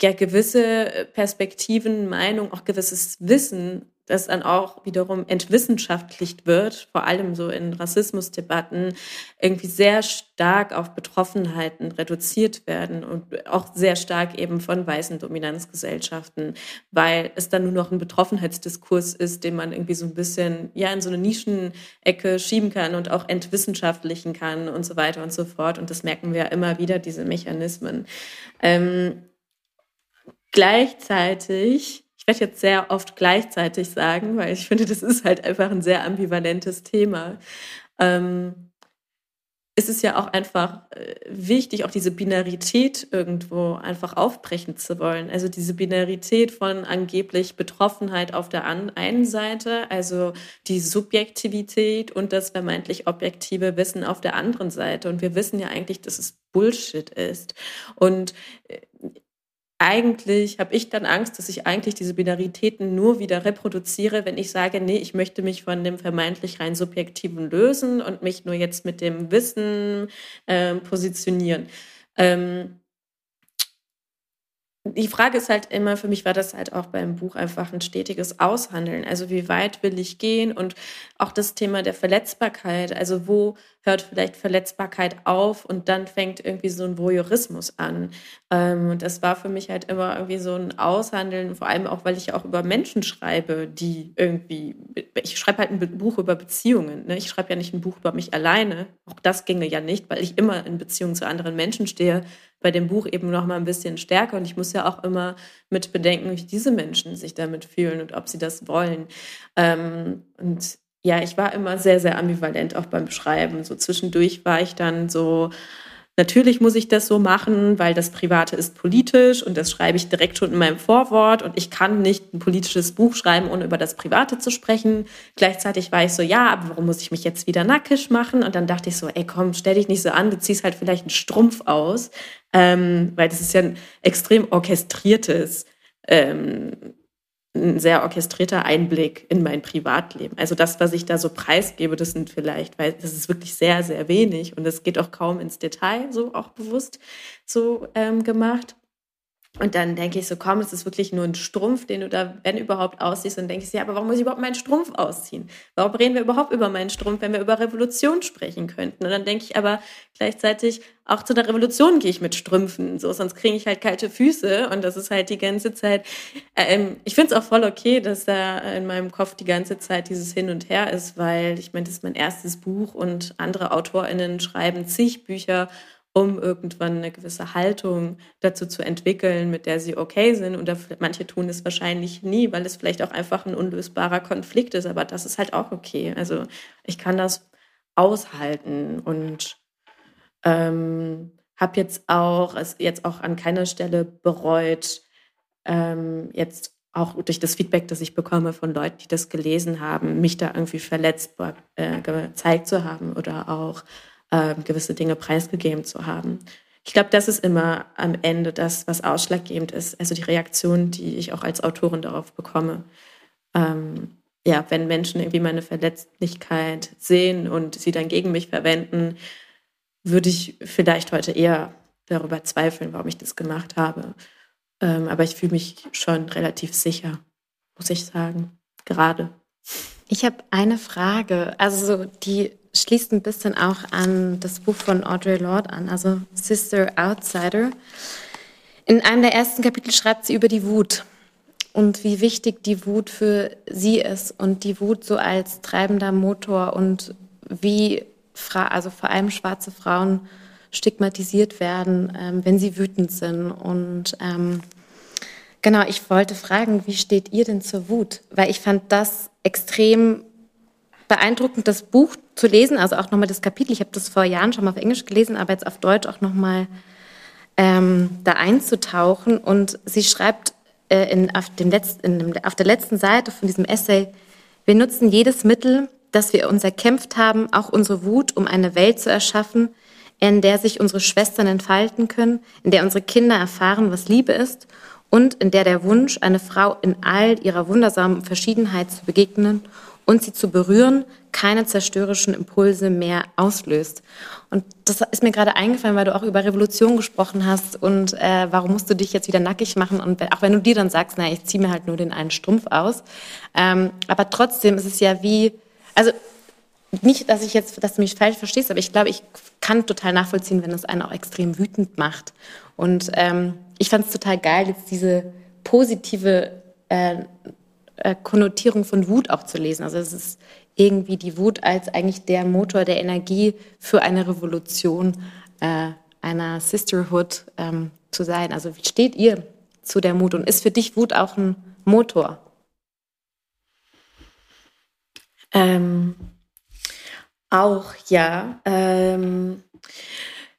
ja gewisse Perspektiven, Meinungen, auch gewisses Wissen das dann auch wiederum entwissenschaftlicht wird, vor allem so in Rassismusdebatten, irgendwie sehr stark auf Betroffenheiten reduziert werden und auch sehr stark eben von weißen Dominanzgesellschaften, weil es dann nur noch ein Betroffenheitsdiskurs ist, den man irgendwie so ein bisschen ja in so eine Nischenecke schieben kann und auch entwissenschaftlichen kann und so weiter und so fort. Und das merken wir ja immer wieder, diese Mechanismen. Ähm, gleichzeitig werde jetzt sehr oft gleichzeitig sagen, weil ich finde, das ist halt einfach ein sehr ambivalentes Thema. Ähm, ist es ja auch einfach äh, wichtig, auch diese Binarität irgendwo einfach aufbrechen zu wollen. Also diese Binarität von angeblich Betroffenheit auf der einen Seite, also die Subjektivität und das vermeintlich objektive Wissen auf der anderen Seite. Und wir wissen ja eigentlich, dass es Bullshit ist. Und äh, eigentlich habe ich dann Angst, dass ich eigentlich diese Binaritäten nur wieder reproduziere, wenn ich sage, nee, ich möchte mich von dem vermeintlich rein subjektiven lösen und mich nur jetzt mit dem Wissen äh, positionieren. Ähm, die Frage ist halt immer, für mich war das halt auch beim Buch einfach ein stetiges Aushandeln. Also wie weit will ich gehen und auch das Thema der Verletzbarkeit. Also wo hört vielleicht Verletzbarkeit auf und dann fängt irgendwie so ein Voyeurismus an. Ähm, und das war für mich halt immer irgendwie so ein Aushandeln, vor allem auch, weil ich auch über Menschen schreibe, die irgendwie, ich schreibe halt ein Buch über Beziehungen. Ne? Ich schreibe ja nicht ein Buch über mich alleine. Auch das ginge ja nicht, weil ich immer in Beziehung zu anderen Menschen stehe bei dem Buch eben noch mal ein bisschen stärker und ich muss ja auch immer mit bedenken, wie diese Menschen sich damit fühlen und ob sie das wollen. Ähm, und ja, ich war immer sehr, sehr ambivalent auch beim Schreiben. So zwischendurch war ich dann so, natürlich muss ich das so machen, weil das Private ist politisch und das schreibe ich direkt schon in meinem Vorwort und ich kann nicht ein politisches Buch schreiben, ohne über das Private zu sprechen. Gleichzeitig war ich so, ja, aber warum muss ich mich jetzt wieder nackig machen? Und dann dachte ich so, ey, komm, stell dich nicht so an, du ziehst halt vielleicht einen Strumpf aus, ähm, weil das ist ja ein extrem orchestriertes ähm, ein sehr orchestrierter Einblick in mein Privatleben. Also das, was ich da so preisgebe, das sind vielleicht, weil das ist wirklich sehr, sehr wenig und es geht auch kaum ins Detail, so auch bewusst so ähm, gemacht. Und dann denke ich so, komm, es ist wirklich nur ein Strumpf, den du da, wenn überhaupt, ausziehst. Und denke ich, ja, aber warum muss ich überhaupt meinen Strumpf ausziehen? Warum reden wir überhaupt über meinen Strumpf, wenn wir über Revolution sprechen könnten? Und dann denke ich aber gleichzeitig, auch zu der Revolution gehe ich mit Strümpfen, so, sonst kriege ich halt kalte Füße. Und das ist halt die ganze Zeit, ähm, ich finde es auch voll okay, dass da in meinem Kopf die ganze Zeit dieses Hin und Her ist, weil ich meine, das ist mein erstes Buch und andere AutorInnen schreiben zig Bücher um irgendwann eine gewisse Haltung dazu zu entwickeln, mit der sie okay sind. Und manche tun es wahrscheinlich nie, weil es vielleicht auch einfach ein unlösbarer Konflikt ist. Aber das ist halt auch okay. Also ich kann das aushalten und ähm, habe jetzt auch es jetzt auch an keiner Stelle bereut, ähm, jetzt auch durch das Feedback, das ich bekomme von Leuten, die das gelesen haben, mich da irgendwie verletzt äh, gezeigt zu haben oder auch äh, gewisse Dinge preisgegeben zu haben. Ich glaube, das ist immer am Ende das, was ausschlaggebend ist. Also die Reaktion, die ich auch als Autorin darauf bekomme. Ähm, ja, wenn Menschen irgendwie meine Verletzlichkeit sehen und sie dann gegen mich verwenden, würde ich vielleicht heute eher darüber zweifeln, warum ich das gemacht habe. Ähm, aber ich fühle mich schon relativ sicher, muss ich sagen, gerade. Ich habe eine Frage, also die schließt ein bisschen auch an das Buch von Audre Lorde an, also Sister Outsider. In einem der ersten Kapitel schreibt sie über die Wut und wie wichtig die Wut für sie ist und die Wut so als treibender Motor und wie, also vor allem schwarze Frauen stigmatisiert werden, ähm, wenn sie wütend sind. Und ähm, genau, ich wollte fragen, wie steht ihr denn zur Wut? Weil ich fand das extrem beeindruckend, das Buch zu lesen, also auch nochmal das Kapitel. Ich habe das vor Jahren schon mal auf Englisch gelesen, aber jetzt auf Deutsch auch nochmal ähm, da einzutauchen. Und sie schreibt äh, in, auf, dem Letz-, in, auf der letzten Seite von diesem Essay, wir nutzen jedes Mittel, das wir uns erkämpft haben, auch unsere Wut, um eine Welt zu erschaffen, in der sich unsere Schwestern entfalten können, in der unsere Kinder erfahren, was Liebe ist und in der der Wunsch, eine Frau in all ihrer wundersamen Verschiedenheit zu begegnen und sie zu berühren, keine zerstörerischen Impulse mehr auslöst. Und das ist mir gerade eingefallen, weil du auch über Revolution gesprochen hast und äh, warum musst du dich jetzt wieder nackig machen und auch wenn du dir dann sagst, na, ich ziehe mir halt nur den einen Strumpf aus, ähm, aber trotzdem ist es ja wie, also nicht, dass ich jetzt, dass du mich falsch verstehst, aber ich glaube, ich kann total nachvollziehen, wenn es einen auch extrem wütend macht. Und ähm, ich fand es total geil, jetzt diese positive äh, äh, Konnotierung von Wut auch zu lesen. Also es ist irgendwie die Wut als eigentlich der Motor der Energie für eine Revolution, äh, einer Sisterhood ähm, zu sein. Also wie steht ihr zu der Mut und ist für dich Wut auch ein Motor? Ähm, auch ja. Ähm,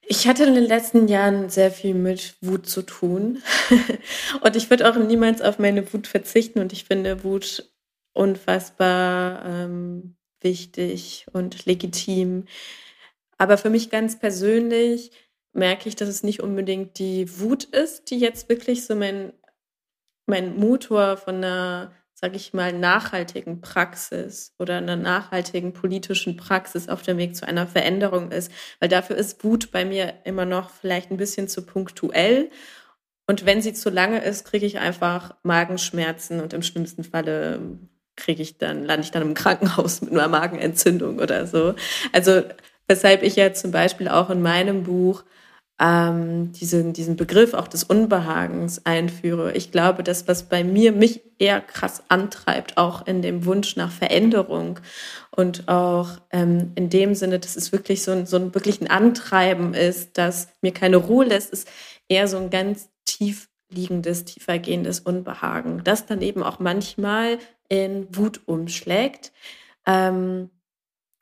ich hatte in den letzten Jahren sehr viel mit Wut zu tun. und ich würde auch niemals auf meine Wut verzichten. Und ich finde Wut unfassbar ähm, wichtig und legitim. Aber für mich ganz persönlich merke ich, dass es nicht unbedingt die Wut ist, die jetzt wirklich so mein, mein Motor von einer sage ich mal, nachhaltigen Praxis oder einer nachhaltigen politischen Praxis auf dem Weg zu einer Veränderung ist. Weil dafür ist Wut bei mir immer noch vielleicht ein bisschen zu punktuell. Und wenn sie zu lange ist, kriege ich einfach Magenschmerzen und im schlimmsten Falle kriege ich dann, lande ich dann im Krankenhaus mit einer Magenentzündung oder so. Also weshalb ich ja zum Beispiel auch in meinem Buch ähm, diesen, diesen Begriff auch des Unbehagens einführe. Ich glaube, das, was bei mir mich eher krass antreibt, auch in dem Wunsch nach Veränderung und auch ähm, in dem Sinne, dass es wirklich so ein, so ein wirklich ein Antreiben ist, das mir keine Ruhe lässt, ist eher so ein ganz tief liegendes, tiefergehendes Unbehagen, das dann eben auch manchmal in Wut umschlägt. Ähm,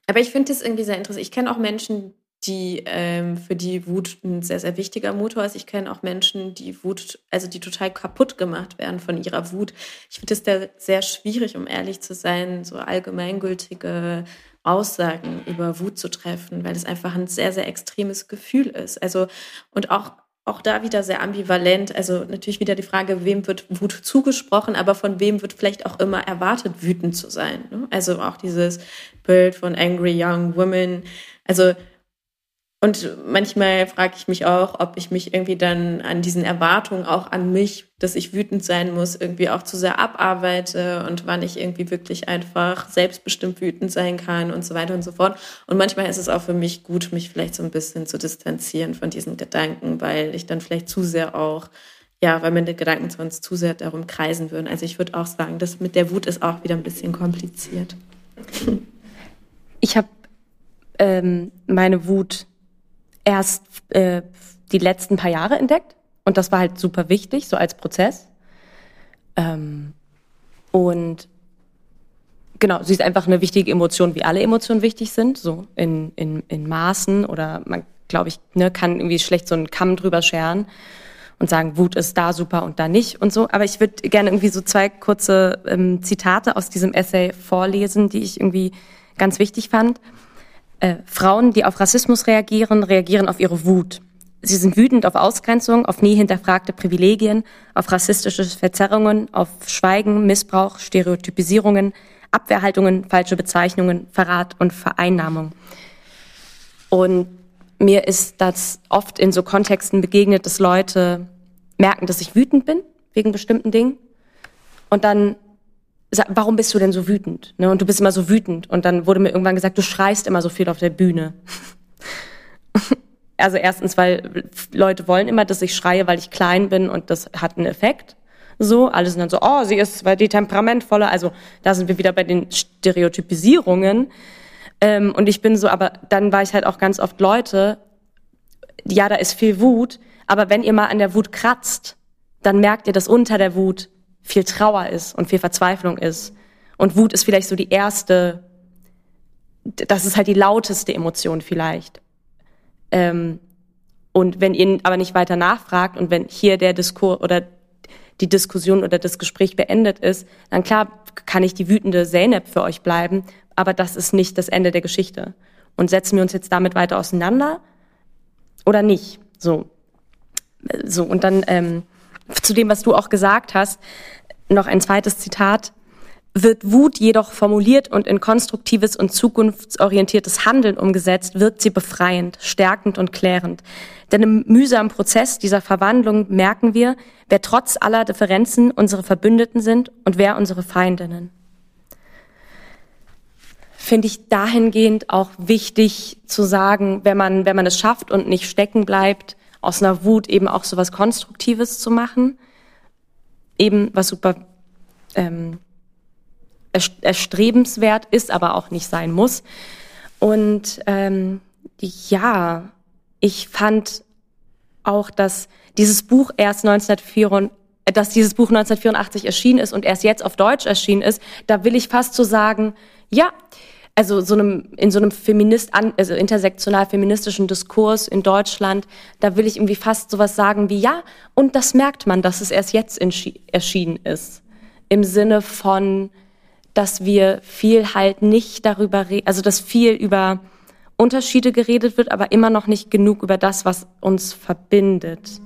aber ich finde es irgendwie sehr interessant. Ich kenne auch Menschen, die ähm, für die Wut ein sehr, sehr wichtiger Motor ist. Ich kenne auch Menschen, die Wut, also die total kaputt gemacht werden von ihrer Wut. Ich finde es da sehr schwierig, um ehrlich zu sein, so allgemeingültige Aussagen über Wut zu treffen, weil es einfach ein sehr, sehr extremes Gefühl ist. Also, und auch auch da wieder sehr ambivalent. Also natürlich wieder die Frage, wem wird Wut zugesprochen, aber von wem wird vielleicht auch immer erwartet, wütend zu sein. Ne? Also auch dieses Bild von Angry Young Women. Also und manchmal frage ich mich auch, ob ich mich irgendwie dann an diesen Erwartungen auch an mich, dass ich wütend sein muss, irgendwie auch zu sehr abarbeite und wann ich irgendwie wirklich einfach selbstbestimmt wütend sein kann und so weiter und so fort. Und manchmal ist es auch für mich gut, mich vielleicht so ein bisschen zu distanzieren von diesen Gedanken, weil ich dann vielleicht zu sehr auch, ja, weil meine Gedanken sonst zu sehr darum kreisen würden. Also ich würde auch sagen, das mit der Wut ist auch wieder ein bisschen kompliziert. Ich habe ähm, meine Wut erst äh, die letzten paar Jahre entdeckt und das war halt super wichtig, so als Prozess. Ähm, und genau, sie ist einfach eine wichtige Emotion, wie alle Emotionen wichtig sind, so in, in, in Maßen oder man, glaube ich, ne, kann irgendwie schlecht so einen Kamm drüber scheren und sagen, Wut ist da super und da nicht und so. Aber ich würde gerne irgendwie so zwei kurze ähm, Zitate aus diesem Essay vorlesen, die ich irgendwie ganz wichtig fand. Äh, Frauen, die auf Rassismus reagieren, reagieren auf ihre Wut. Sie sind wütend auf Ausgrenzung, auf nie hinterfragte Privilegien, auf rassistische Verzerrungen, auf Schweigen, Missbrauch, Stereotypisierungen, Abwehrhaltungen, falsche Bezeichnungen, Verrat und Vereinnahmung. Und mir ist das oft in so Kontexten begegnet, dass Leute merken, dass ich wütend bin wegen bestimmten Dingen und dann warum bist du denn so wütend? Ne? Und du bist immer so wütend. Und dann wurde mir irgendwann gesagt, du schreist immer so viel auf der Bühne. also erstens, weil Leute wollen immer, dass ich schreie, weil ich klein bin und das hat einen Effekt. So, alle sind dann so, oh, sie ist weil die temperamentvolle. Also da sind wir wieder bei den Stereotypisierungen. Ähm, und ich bin so, aber dann war ich halt auch ganz oft Leute, ja, da ist viel Wut, aber wenn ihr mal an der Wut kratzt, dann merkt ihr, dass unter der Wut viel Trauer ist und viel Verzweiflung ist. Und Wut ist vielleicht so die erste, das ist halt die lauteste Emotion vielleicht. Ähm, und wenn ihr aber nicht weiter nachfragt und wenn hier der Diskurs oder die Diskussion oder das Gespräch beendet ist, dann klar kann ich die wütende Zeynep für euch bleiben, aber das ist nicht das Ende der Geschichte. Und setzen wir uns jetzt damit weiter auseinander oder nicht? So, so und dann ähm, zu dem, was du auch gesagt hast, noch ein zweites Zitat. Wird Wut jedoch formuliert und in konstruktives und zukunftsorientiertes Handeln umgesetzt, wirkt sie befreiend, stärkend und klärend. Denn im mühsamen Prozess dieser Verwandlung merken wir, wer trotz aller Differenzen unsere Verbündeten sind und wer unsere Feindinnen. Finde ich dahingehend auch wichtig zu sagen, wenn man, wenn man es schafft und nicht stecken bleibt, aus einer Wut eben auch so was Konstruktives zu machen. Eben was super ähm, erstrebenswert ist, aber auch nicht sein muss. Und ähm, ja, ich fand auch, dass dieses Buch erst 1984 dass dieses Buch 1984 erschienen ist und erst jetzt auf Deutsch erschienen ist, da will ich fast so sagen, ja, also so einem, in so einem Feminist, also intersektional feministischen Diskurs in Deutschland, da will ich irgendwie fast sowas sagen wie, ja, und das merkt man, dass es erst jetzt erschienen ist. Im Sinne von, dass wir viel halt nicht darüber reden, also dass viel über Unterschiede geredet wird, aber immer noch nicht genug über das, was uns verbindet.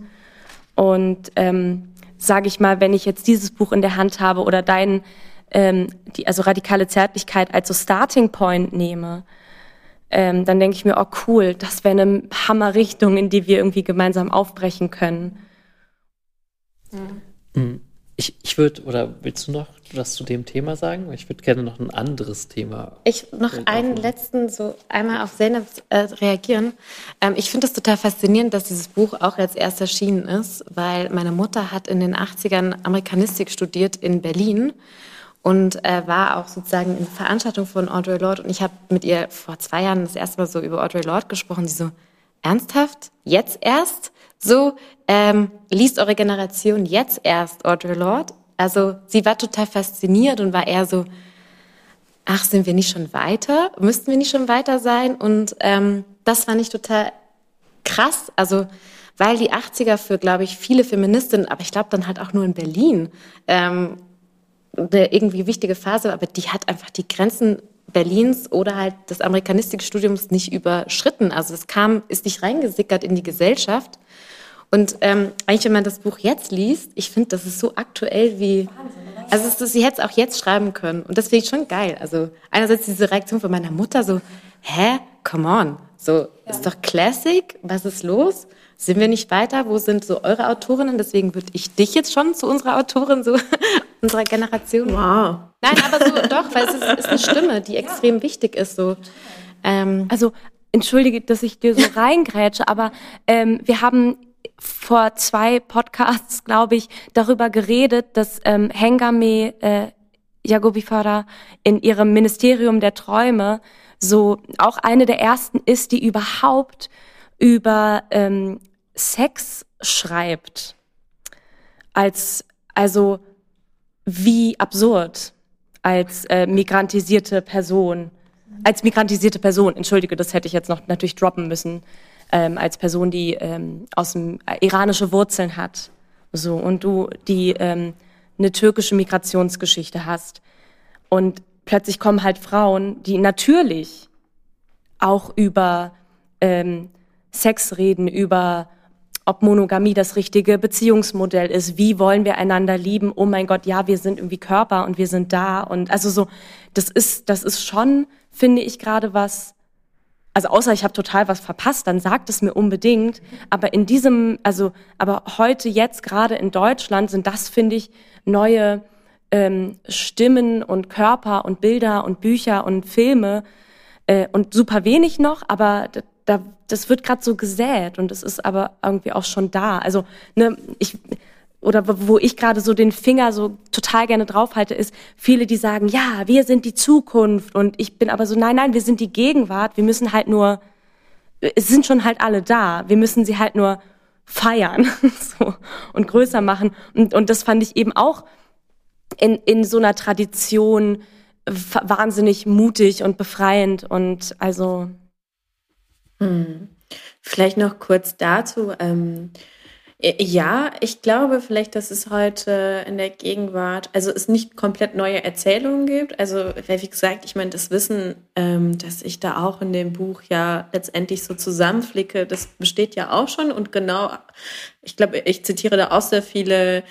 Und ähm, sage ich mal, wenn ich jetzt dieses Buch in der Hand habe oder deinen ähm, die, also radikale Zärtlichkeit als so Starting Point nehme, ähm, dann denke ich mir, oh cool, das wäre eine Hammerrichtung, in die wir irgendwie gemeinsam aufbrechen können. Mhm. Ich, ich würde, oder willst du noch was zu dem Thema sagen? Ich würde gerne noch ein anderes Thema. Ich noch einen letzten, so einmal auf Zeynep äh, reagieren. Ähm, ich finde es total faszinierend, dass dieses Buch auch jetzt erst erschienen ist, weil meine Mutter hat in den 80ern Amerikanistik studiert in Berlin und äh, war auch sozusagen in Veranstaltung von Audre Lorde. Und ich habe mit ihr vor zwei Jahren das erste Mal so über Audre Lorde gesprochen. Sie so, ernsthaft? Jetzt erst? So, ähm, liest eure Generation jetzt erst Audre Lorde? Also sie war total fasziniert und war eher so, ach, sind wir nicht schon weiter? Müssten wir nicht schon weiter sein? Und ähm, das fand ich total krass. Also, weil die 80er für, glaube ich, viele Feministinnen, aber ich glaube dann halt auch nur in Berlin, ähm, eine irgendwie wichtige Phase, aber die hat einfach die Grenzen Berlins oder halt des Amerikanistikstudiums nicht überschritten. Also es kam, ist nicht reingesickert in die Gesellschaft. Und ähm, eigentlich, wenn man das Buch jetzt liest, ich finde, das ist so aktuell wie. Also es, sie hätte es auch jetzt schreiben können. Und das finde ich schon geil. Also einerseits diese Reaktion von meiner Mutter so, hä, come on, so ist doch Classic, was ist los? Sind wir nicht weiter? Wo sind so eure Autorinnen? Deswegen würde ich dich jetzt schon zu unserer Autorin, so unserer Generation. Wow. Nein, aber so doch, weil es ist, ist eine Stimme, die extrem wichtig ist. So. Ähm, also entschuldige, dass ich dir so reingrätsche, aber ähm, wir haben vor zwei Podcasts, glaube ich, darüber geredet, dass ähm, Hengame äh, Jagobifara in ihrem Ministerium der Träume so auch eine der ersten ist, die überhaupt über ähm, Sex schreibt. Als, also wie absurd als äh, migrantisierte Person. Als migrantisierte Person, entschuldige, das hätte ich jetzt noch natürlich droppen müssen, ähm, als Person, die ähm, aus dem äh, iranische Wurzeln hat. So, und du, die ähm, eine türkische Migrationsgeschichte hast. Und plötzlich kommen halt Frauen, die natürlich auch über ähm, Sex reden, über ob Monogamie das richtige Beziehungsmodell ist, wie wollen wir einander lieben, oh mein Gott, ja, wir sind irgendwie Körper und wir sind da und also so, das ist, das ist schon, finde ich gerade was, also außer ich habe total was verpasst, dann sagt es mir unbedingt, aber in diesem, also, aber heute, jetzt gerade in Deutschland sind das, finde ich, neue ähm, Stimmen und Körper und Bilder und Bücher und Filme äh, und super wenig noch, aber da, das wird gerade so gesät und es ist aber irgendwie auch schon da. Also ne, ich oder wo ich gerade so den Finger so total gerne draufhalte, ist viele, die sagen, ja, wir sind die Zukunft und ich bin aber so, nein, nein, wir sind die Gegenwart. Wir müssen halt nur, es sind schon halt alle da. Wir müssen sie halt nur feiern so, und größer machen. Und, und das fand ich eben auch in, in so einer Tradition wahnsinnig mutig und befreiend und also hm. Vielleicht noch kurz dazu. Ähm, ja, ich glaube vielleicht, dass es heute in der Gegenwart, also es nicht komplett neue Erzählungen gibt. Also, wie gesagt, ich meine, das Wissen, ähm, dass ich da auch in dem Buch ja letztendlich so zusammenflicke, das besteht ja auch schon. Und genau, ich glaube, ich zitiere da auch sehr viele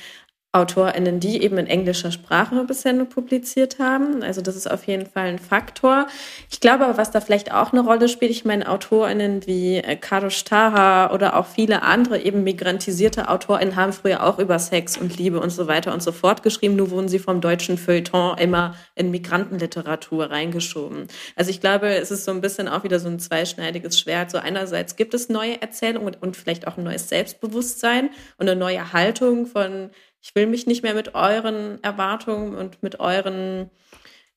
AutorInnen, die eben in englischer Sprache bisher nur publiziert haben. Also das ist auf jeden Fall ein Faktor. Ich glaube aber, was da vielleicht auch eine Rolle spielt, ich meine AutorInnen wie äh, Karosh Taha oder auch viele andere eben migrantisierte AutorInnen haben früher auch über Sex und Liebe und so weiter und so fort geschrieben, nur wurden sie vom deutschen Feuilleton immer in Migrantenliteratur reingeschoben. Also ich glaube, es ist so ein bisschen auch wieder so ein zweischneidiges Schwert. So einerseits gibt es neue Erzählungen und vielleicht auch ein neues Selbstbewusstsein und eine neue Haltung von ich will mich nicht mehr mit euren Erwartungen und mit euren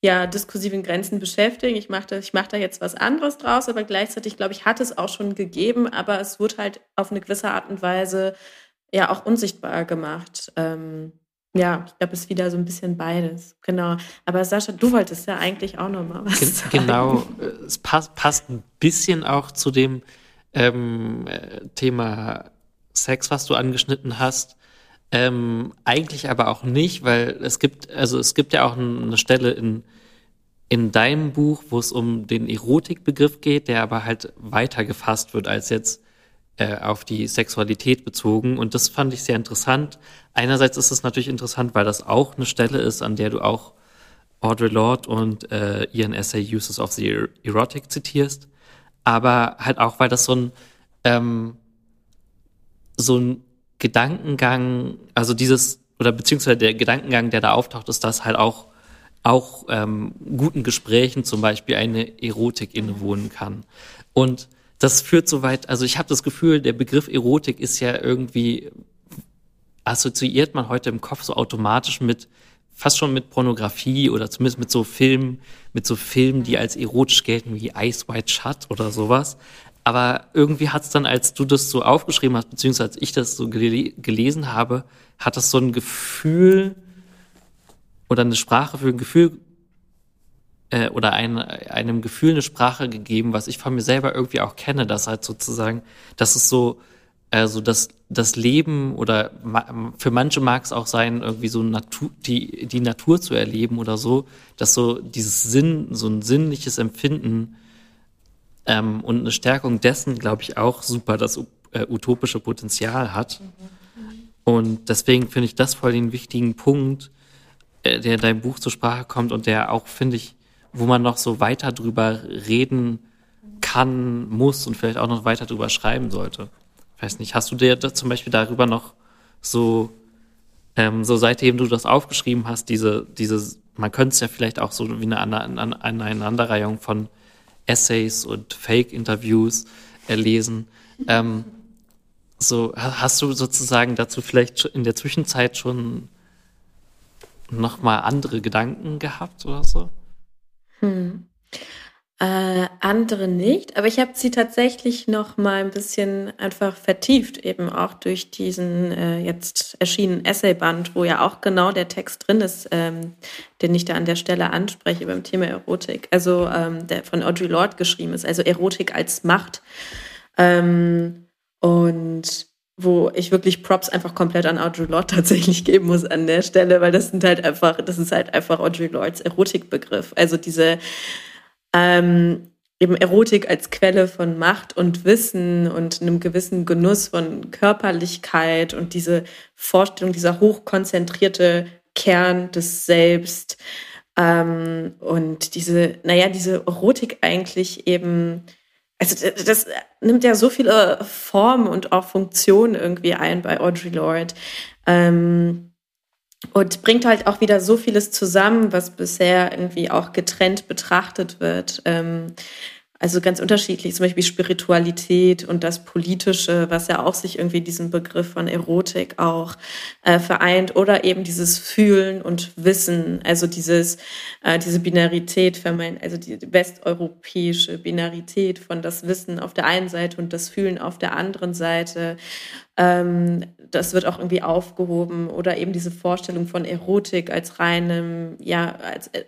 ja, diskursiven Grenzen beschäftigen. Ich mache da, ich mach da jetzt was anderes draus, aber gleichzeitig, glaube ich, hat es auch schon gegeben, aber es wurde halt auf eine gewisse Art und Weise ja auch unsichtbar gemacht. Ähm, ja, ich glaube, es ist wieder so ein bisschen beides. Genau. Aber Sascha, du wolltest ja eigentlich auch noch mal was Gen sagen. Genau. Es passt, passt ein bisschen auch zu dem ähm, äh, Thema Sex, was du angeschnitten hast. Ähm, eigentlich aber auch nicht, weil es gibt, also es gibt ja auch eine Stelle in, in deinem Buch, wo es um den Erotikbegriff geht, der aber halt weiter gefasst wird als jetzt äh, auf die Sexualität bezogen. Und das fand ich sehr interessant. Einerseits ist es natürlich interessant, weil das auch eine Stelle ist, an der du auch Audre Lorde und äh, ihren Essay Uses of the Erotic zitierst. Aber halt auch, weil das so ein ähm, so ein Gedankengang, also dieses, oder beziehungsweise der Gedankengang, der da auftaucht, ist, dass halt auch, auch ähm, guten Gesprächen zum Beispiel eine Erotik innewohnen kann. Und das führt so weit, also ich habe das Gefühl, der Begriff Erotik ist ja irgendwie, assoziiert man heute im Kopf so automatisch mit, fast schon mit Pornografie oder zumindest mit so Filmen, mit so Filmen, die als erotisch gelten wie Ice White Shut oder sowas. Aber irgendwie hat es dann, als du das so aufgeschrieben hast, beziehungsweise als ich das so gel gelesen habe, hat das so ein Gefühl oder eine Sprache für ein Gefühl äh, oder ein, einem Gefühl eine Sprache gegeben, was ich von mir selber irgendwie auch kenne, dass halt sozusagen, dass es so, also das, das Leben oder für manche mag es auch sein, irgendwie so Natur, die, die Natur zu erleben oder so, dass so dieses Sinn, so ein sinnliches Empfinden ähm, und eine Stärkung dessen, glaube ich, auch super das äh, utopische Potenzial hat. Und deswegen finde ich das voll den wichtigen Punkt, äh, der in deinem Buch zur Sprache kommt und der auch, finde ich, wo man noch so weiter drüber reden kann, muss und vielleicht auch noch weiter drüber schreiben sollte. Ich weiß nicht, hast du dir zum Beispiel darüber noch so, ähm, so seitdem du das aufgeschrieben hast, diese, diese, man könnte es ja vielleicht auch so wie eine Aneinanderreihung von Essays und Fake-Interviews erlesen. Ähm, so, hast du sozusagen dazu vielleicht in der Zwischenzeit schon nochmal andere Gedanken gehabt oder so? Hm. Äh, andere nicht, aber ich habe sie tatsächlich noch mal ein bisschen einfach vertieft, eben auch durch diesen äh, jetzt erschienenen Essayband, wo ja auch genau der Text drin ist, ähm, den ich da an der Stelle anspreche beim Thema Erotik. Also ähm, der von Audrey Lorde geschrieben ist, also Erotik als Macht. Ähm, und wo ich wirklich Props einfach komplett an Audrey Lorde tatsächlich geben muss an der Stelle, weil das sind halt einfach, das ist halt einfach Audrey Lordes Erotikbegriff. Also diese ähm, eben Erotik als Quelle von Macht und Wissen und einem gewissen Genuss von Körperlichkeit und diese Vorstellung, dieser hochkonzentrierte Kern des Selbst ähm, und diese, naja, diese Erotik eigentlich eben, also das nimmt ja so viele Formen und auch Funktionen irgendwie ein bei Audre Lorde. Ähm, und bringt halt auch wieder so vieles zusammen, was bisher irgendwie auch getrennt betrachtet wird. Ähm, also ganz unterschiedlich, zum Beispiel Spiritualität und das Politische, was ja auch sich irgendwie diesen Begriff von Erotik auch äh, vereint, oder eben dieses Fühlen und Wissen, also dieses, äh, diese Binarität, also die westeuropäische Binarität von das Wissen auf der einen Seite und das Fühlen auf der anderen Seite. Ähm, das wird auch irgendwie aufgehoben oder eben diese Vorstellung von Erotik als reinem, ja, als äh,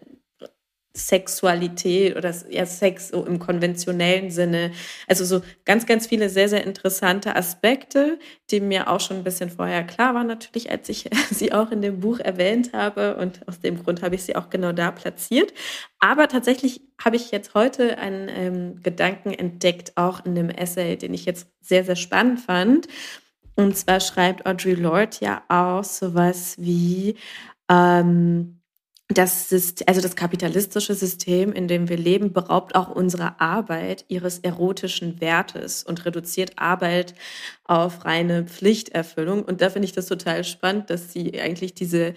Sexualität oder ja, Sex so im konventionellen Sinne. Also so ganz, ganz viele sehr, sehr interessante Aspekte, die mir auch schon ein bisschen vorher klar waren, natürlich, als ich sie auch in dem Buch erwähnt habe. Und aus dem Grund habe ich sie auch genau da platziert. Aber tatsächlich habe ich jetzt heute einen ähm, Gedanken entdeckt, auch in dem Essay, den ich jetzt sehr, sehr spannend fand. Und zwar schreibt Audre Lorde ja auch sowas wie, ähm, das ist, also das kapitalistische System, in dem wir leben, beraubt auch unsere Arbeit ihres erotischen Wertes und reduziert Arbeit auf reine Pflichterfüllung. Und da finde ich das total spannend, dass sie eigentlich diese,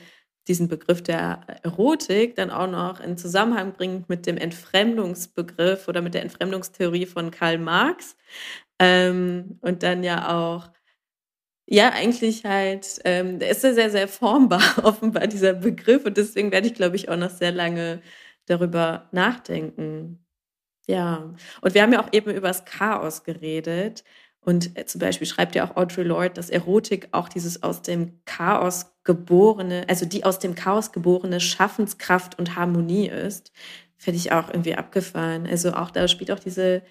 diesen Begriff der Erotik dann auch noch in Zusammenhang bringt mit dem Entfremdungsbegriff oder mit der Entfremdungstheorie von Karl Marx. Ähm, und dann ja auch ja, eigentlich halt, ähm, der ist ja sehr, sehr formbar, offenbar, dieser Begriff. Und deswegen werde ich, glaube ich, auch noch sehr lange darüber nachdenken. Ja. Und wir haben ja auch eben über das Chaos geredet. Und äh, zum Beispiel schreibt ja auch Audre Lorde, dass Erotik auch dieses aus dem Chaos geborene, also die aus dem Chaos geborene Schaffenskraft und Harmonie ist. Finde ich auch irgendwie abgefahren. Also auch da spielt auch diese,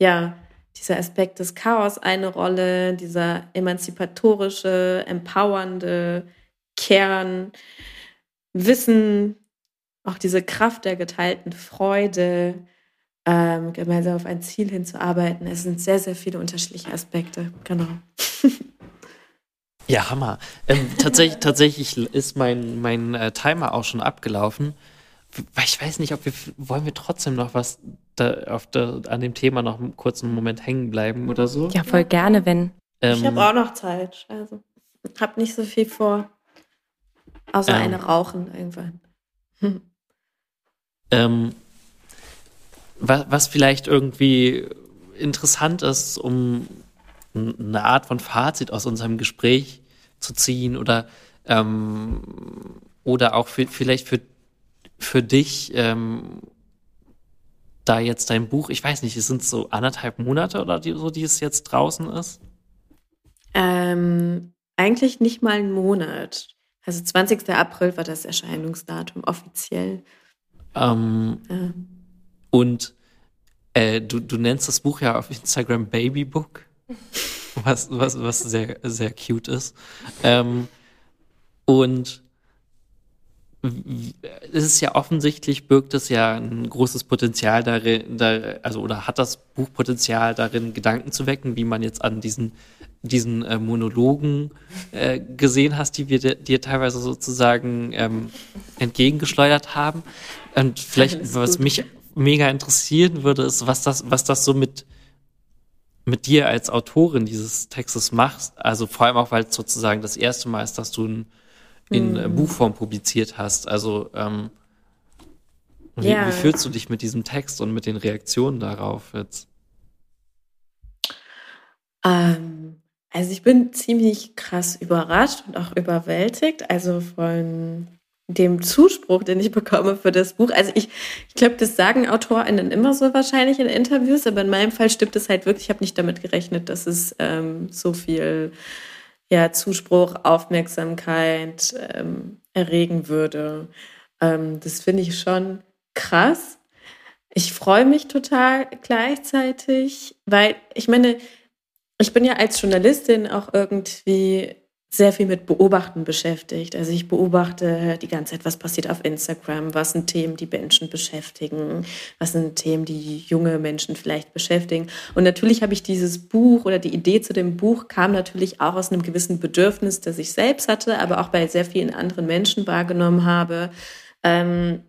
ja, dieser Aspekt des Chaos eine Rolle, dieser emanzipatorische, empowernde Kern, Wissen, auch diese Kraft der geteilten Freude, ähm, gemeinsam auf ein Ziel hinzuarbeiten. Es sind sehr, sehr viele unterschiedliche Aspekte, genau. Ja, Hammer. Ähm, tatsächlich, tatsächlich ist mein, mein äh, Timer auch schon abgelaufen ich weiß nicht, ob wir wollen wir trotzdem noch was da auf der, an dem Thema noch einen kurzen Moment hängen bleiben oder so. Ja, voll gerne, wenn. Ähm, ich habe auch noch Zeit. Also habe nicht so viel vor, außer ähm, eine Rauchen irgendwann. Hm. Ähm, was, was vielleicht irgendwie interessant ist, um eine Art von Fazit aus unserem Gespräch zu ziehen oder ähm, oder auch für, vielleicht für für dich ähm, da jetzt dein Buch, ich weiß nicht, es sind so anderthalb Monate oder die, so, die es jetzt draußen ist? Ähm, eigentlich nicht mal einen Monat. Also 20. April war das Erscheinungsdatum offiziell. Ähm, ja. Und äh, du, du nennst das Buch ja auf Instagram Babybook, was, was, was sehr, sehr cute ist. Ähm, und es ist ja offensichtlich, birgt es ja ein großes Potenzial darin, da, also oder hat das Buch Potenzial darin, Gedanken zu wecken, wie man jetzt an diesen, diesen äh, Monologen äh, gesehen hast, die wir dir teilweise sozusagen ähm, entgegengeschleudert haben. Und vielleicht, was mich mega interessieren würde, ist, was das, was das so mit, mit dir als Autorin dieses Textes machst. Also vor allem auch, weil es sozusagen das erste Mal ist, dass du ein in mhm. Buchform publiziert hast. Also ähm, wie, ja. wie fühlst du dich mit diesem Text und mit den Reaktionen darauf jetzt? Ähm, also ich bin ziemlich krass überrascht und auch überwältigt, also von dem Zuspruch, den ich bekomme für das Buch. Also ich, ich glaube, das sagen AutorInnen immer so wahrscheinlich in Interviews, aber in meinem Fall stimmt es halt wirklich. Ich habe nicht damit gerechnet, dass es ähm, so viel ja, Zuspruch, Aufmerksamkeit ähm, erregen würde. Ähm, das finde ich schon krass. Ich freue mich total gleichzeitig, weil ich meine, ich bin ja als Journalistin auch irgendwie sehr viel mit Beobachten beschäftigt. Also ich beobachte die ganze Zeit, was passiert auf Instagram, was sind Themen, die Menschen beschäftigen, was sind Themen, die junge Menschen vielleicht beschäftigen. Und natürlich habe ich dieses Buch oder die Idee zu dem Buch kam natürlich auch aus einem gewissen Bedürfnis, das ich selbst hatte, aber auch bei sehr vielen anderen Menschen wahrgenommen habe. Ähm,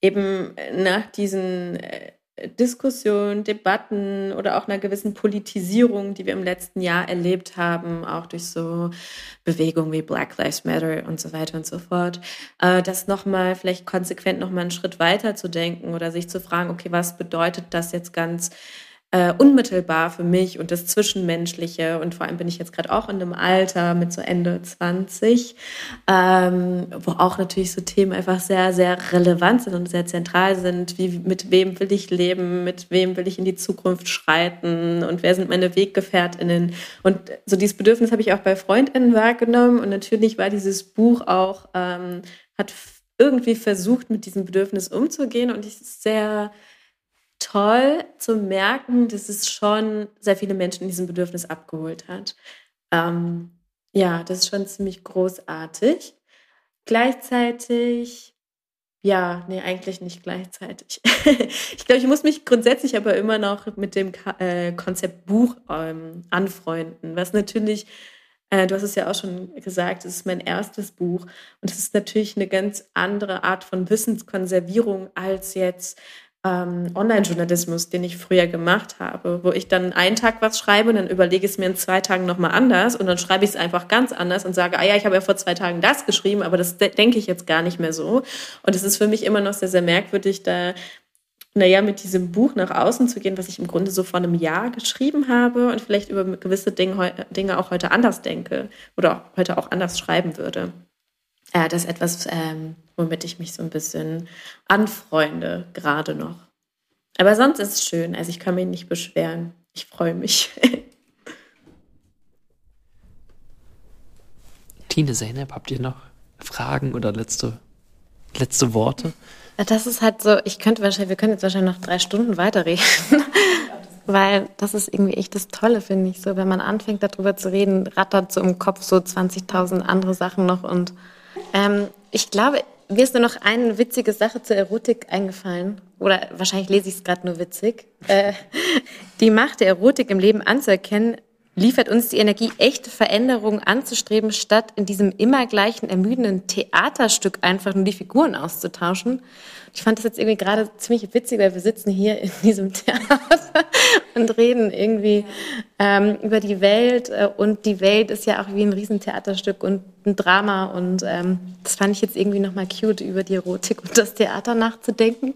eben nach diesen äh, Diskussionen, Debatten oder auch einer gewissen Politisierung, die wir im letzten Jahr erlebt haben, auch durch so Bewegungen wie Black Lives Matter und so weiter und so fort, äh, das nochmal vielleicht konsequent nochmal einen Schritt weiter zu denken oder sich zu fragen, okay, was bedeutet das jetzt ganz äh, unmittelbar für mich und das Zwischenmenschliche. Und vor allem bin ich jetzt gerade auch in einem Alter mit so Ende 20, ähm, wo auch natürlich so Themen einfach sehr, sehr relevant sind und sehr zentral sind. Wie, mit wem will ich leben? Mit wem will ich in die Zukunft schreiten? Und wer sind meine WeggefährtInnen? Und so dieses Bedürfnis habe ich auch bei FreundInnen wahrgenommen. Und natürlich war dieses Buch auch, ähm, hat irgendwie versucht, mit diesem Bedürfnis umzugehen. Und ich ist sehr, toll zu merken, dass es schon sehr viele Menschen in diesem Bedürfnis abgeholt hat. Ähm, ja, das ist schon ziemlich großartig. Gleichzeitig, ja, nee, eigentlich nicht gleichzeitig. ich glaube, ich muss mich grundsätzlich aber immer noch mit dem äh, Konzept Buch ähm, anfreunden, was natürlich äh, Du hast es ja auch schon gesagt, es ist mein erstes Buch und es ist natürlich eine ganz andere Art von Wissenskonservierung als jetzt ähm, Online-Journalismus, den ich früher gemacht habe, wo ich dann einen Tag was schreibe und dann überlege ich es mir in zwei Tagen nochmal anders und dann schreibe ich es einfach ganz anders und sage, ah ja, ich habe ja vor zwei Tagen das geschrieben, aber das de denke ich jetzt gar nicht mehr so. Und es ist für mich immer noch sehr, sehr merkwürdig, da naja, mit diesem Buch nach außen zu gehen, was ich im Grunde so vor einem Jahr geschrieben habe und vielleicht über gewisse Dinge, Dinge auch heute anders denke oder heute auch anders schreiben würde. Ja, das ist etwas, ähm, womit ich mich so ein bisschen anfreunde, gerade noch. Aber sonst ist es schön. Also ich kann mich nicht beschweren. Ich freue mich. Tine Zeynep, habt ihr noch Fragen oder letzte, letzte Worte? Das ist halt so, ich könnte wahrscheinlich, wir können jetzt wahrscheinlich noch drei Stunden weiterreden. Weil das ist irgendwie echt das Tolle, finde ich. So, wenn man anfängt, darüber zu reden, rattert so im Kopf so 20.000 andere Sachen noch und ähm, ich glaube, mir ist nur noch eine witzige Sache zur Erotik eingefallen. Oder wahrscheinlich lese ich es gerade nur witzig. Äh, die Macht der Erotik im Leben anzuerkennen, liefert uns die Energie, echte Veränderungen anzustreben, statt in diesem immer gleichen ermüdenden Theaterstück einfach nur die Figuren auszutauschen. Ich fand das jetzt irgendwie gerade ziemlich witzig, weil wir sitzen hier in diesem Theater und reden irgendwie ähm, über die Welt. Äh, und die Welt ist ja auch wie ein Riesentheaterstück und ein Drama. Und ähm, das fand ich jetzt irgendwie nochmal cute, über die Erotik und das Theater nachzudenken.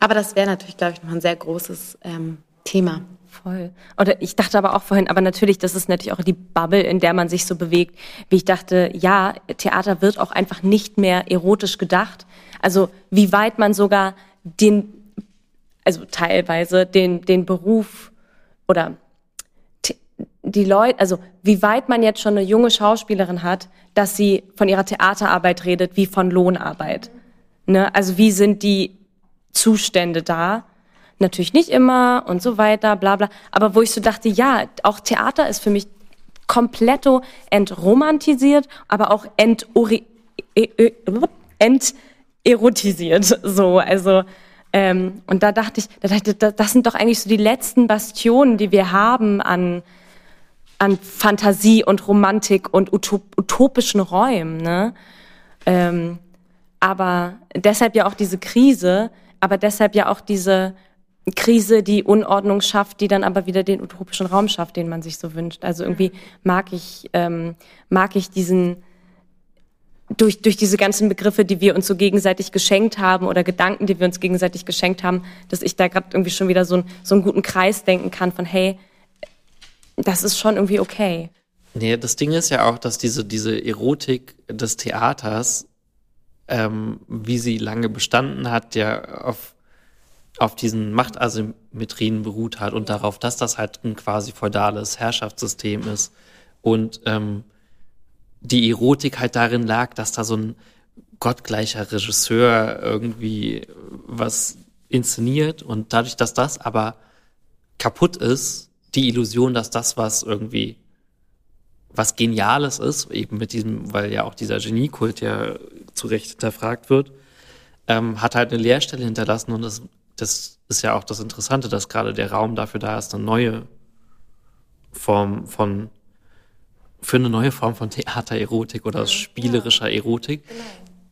Aber das wäre natürlich, glaube ich, noch ein sehr großes ähm, Thema. Voll. Oder ich dachte aber auch vorhin, aber natürlich, das ist natürlich auch die Bubble, in der man sich so bewegt. Wie ich dachte, ja, Theater wird auch einfach nicht mehr erotisch gedacht. Also wie weit man sogar den, also teilweise den, den Beruf oder die Leute, also wie weit man jetzt schon eine junge Schauspielerin hat, dass sie von ihrer Theaterarbeit redet wie von Lohnarbeit. Ne? Also wie sind die Zustände da? Natürlich nicht immer und so weiter, bla bla. Aber wo ich so dachte, ja, auch Theater ist für mich kompletto entromantisiert, aber auch entori e, e, enterotisiert. So, also ähm, und da dachte ich, da dachte das sind doch eigentlich so die letzten Bastionen, die wir haben an an Fantasie und Romantik und Utop utopischen Räumen. Ne? Ähm, aber deshalb ja auch diese Krise, aber deshalb ja auch diese Krise, die Unordnung schafft, die dann aber wieder den utopischen Raum schafft, den man sich so wünscht. Also irgendwie mag ich, ähm, mag ich diesen, durch, durch diese ganzen Begriffe, die wir uns so gegenseitig geschenkt haben oder Gedanken, die wir uns gegenseitig geschenkt haben, dass ich da gerade irgendwie schon wieder so, ein, so einen guten Kreis denken kann von, hey, das ist schon irgendwie okay. Nee, das Ding ist ja auch, dass diese, diese Erotik des Theaters, ähm, wie sie lange bestanden hat, ja auf, auf diesen Machtasymmetrien beruht hat und darauf, dass das halt ein quasi feudales Herrschaftssystem ist. Und ähm, die Erotik halt darin lag, dass da so ein gottgleicher Regisseur irgendwie was inszeniert und dadurch, dass das aber kaputt ist, die Illusion, dass das was irgendwie was Geniales ist, eben mit diesem, weil ja auch dieser Geniekult ja zu Recht hinterfragt wird, ähm, hat halt eine Leerstelle hinterlassen und das, das ist ja auch das Interessante, dass gerade der Raum dafür da ist, eine neue Form von, für eine neue Form von Theatererotik oder spielerischer Erotik. Genau.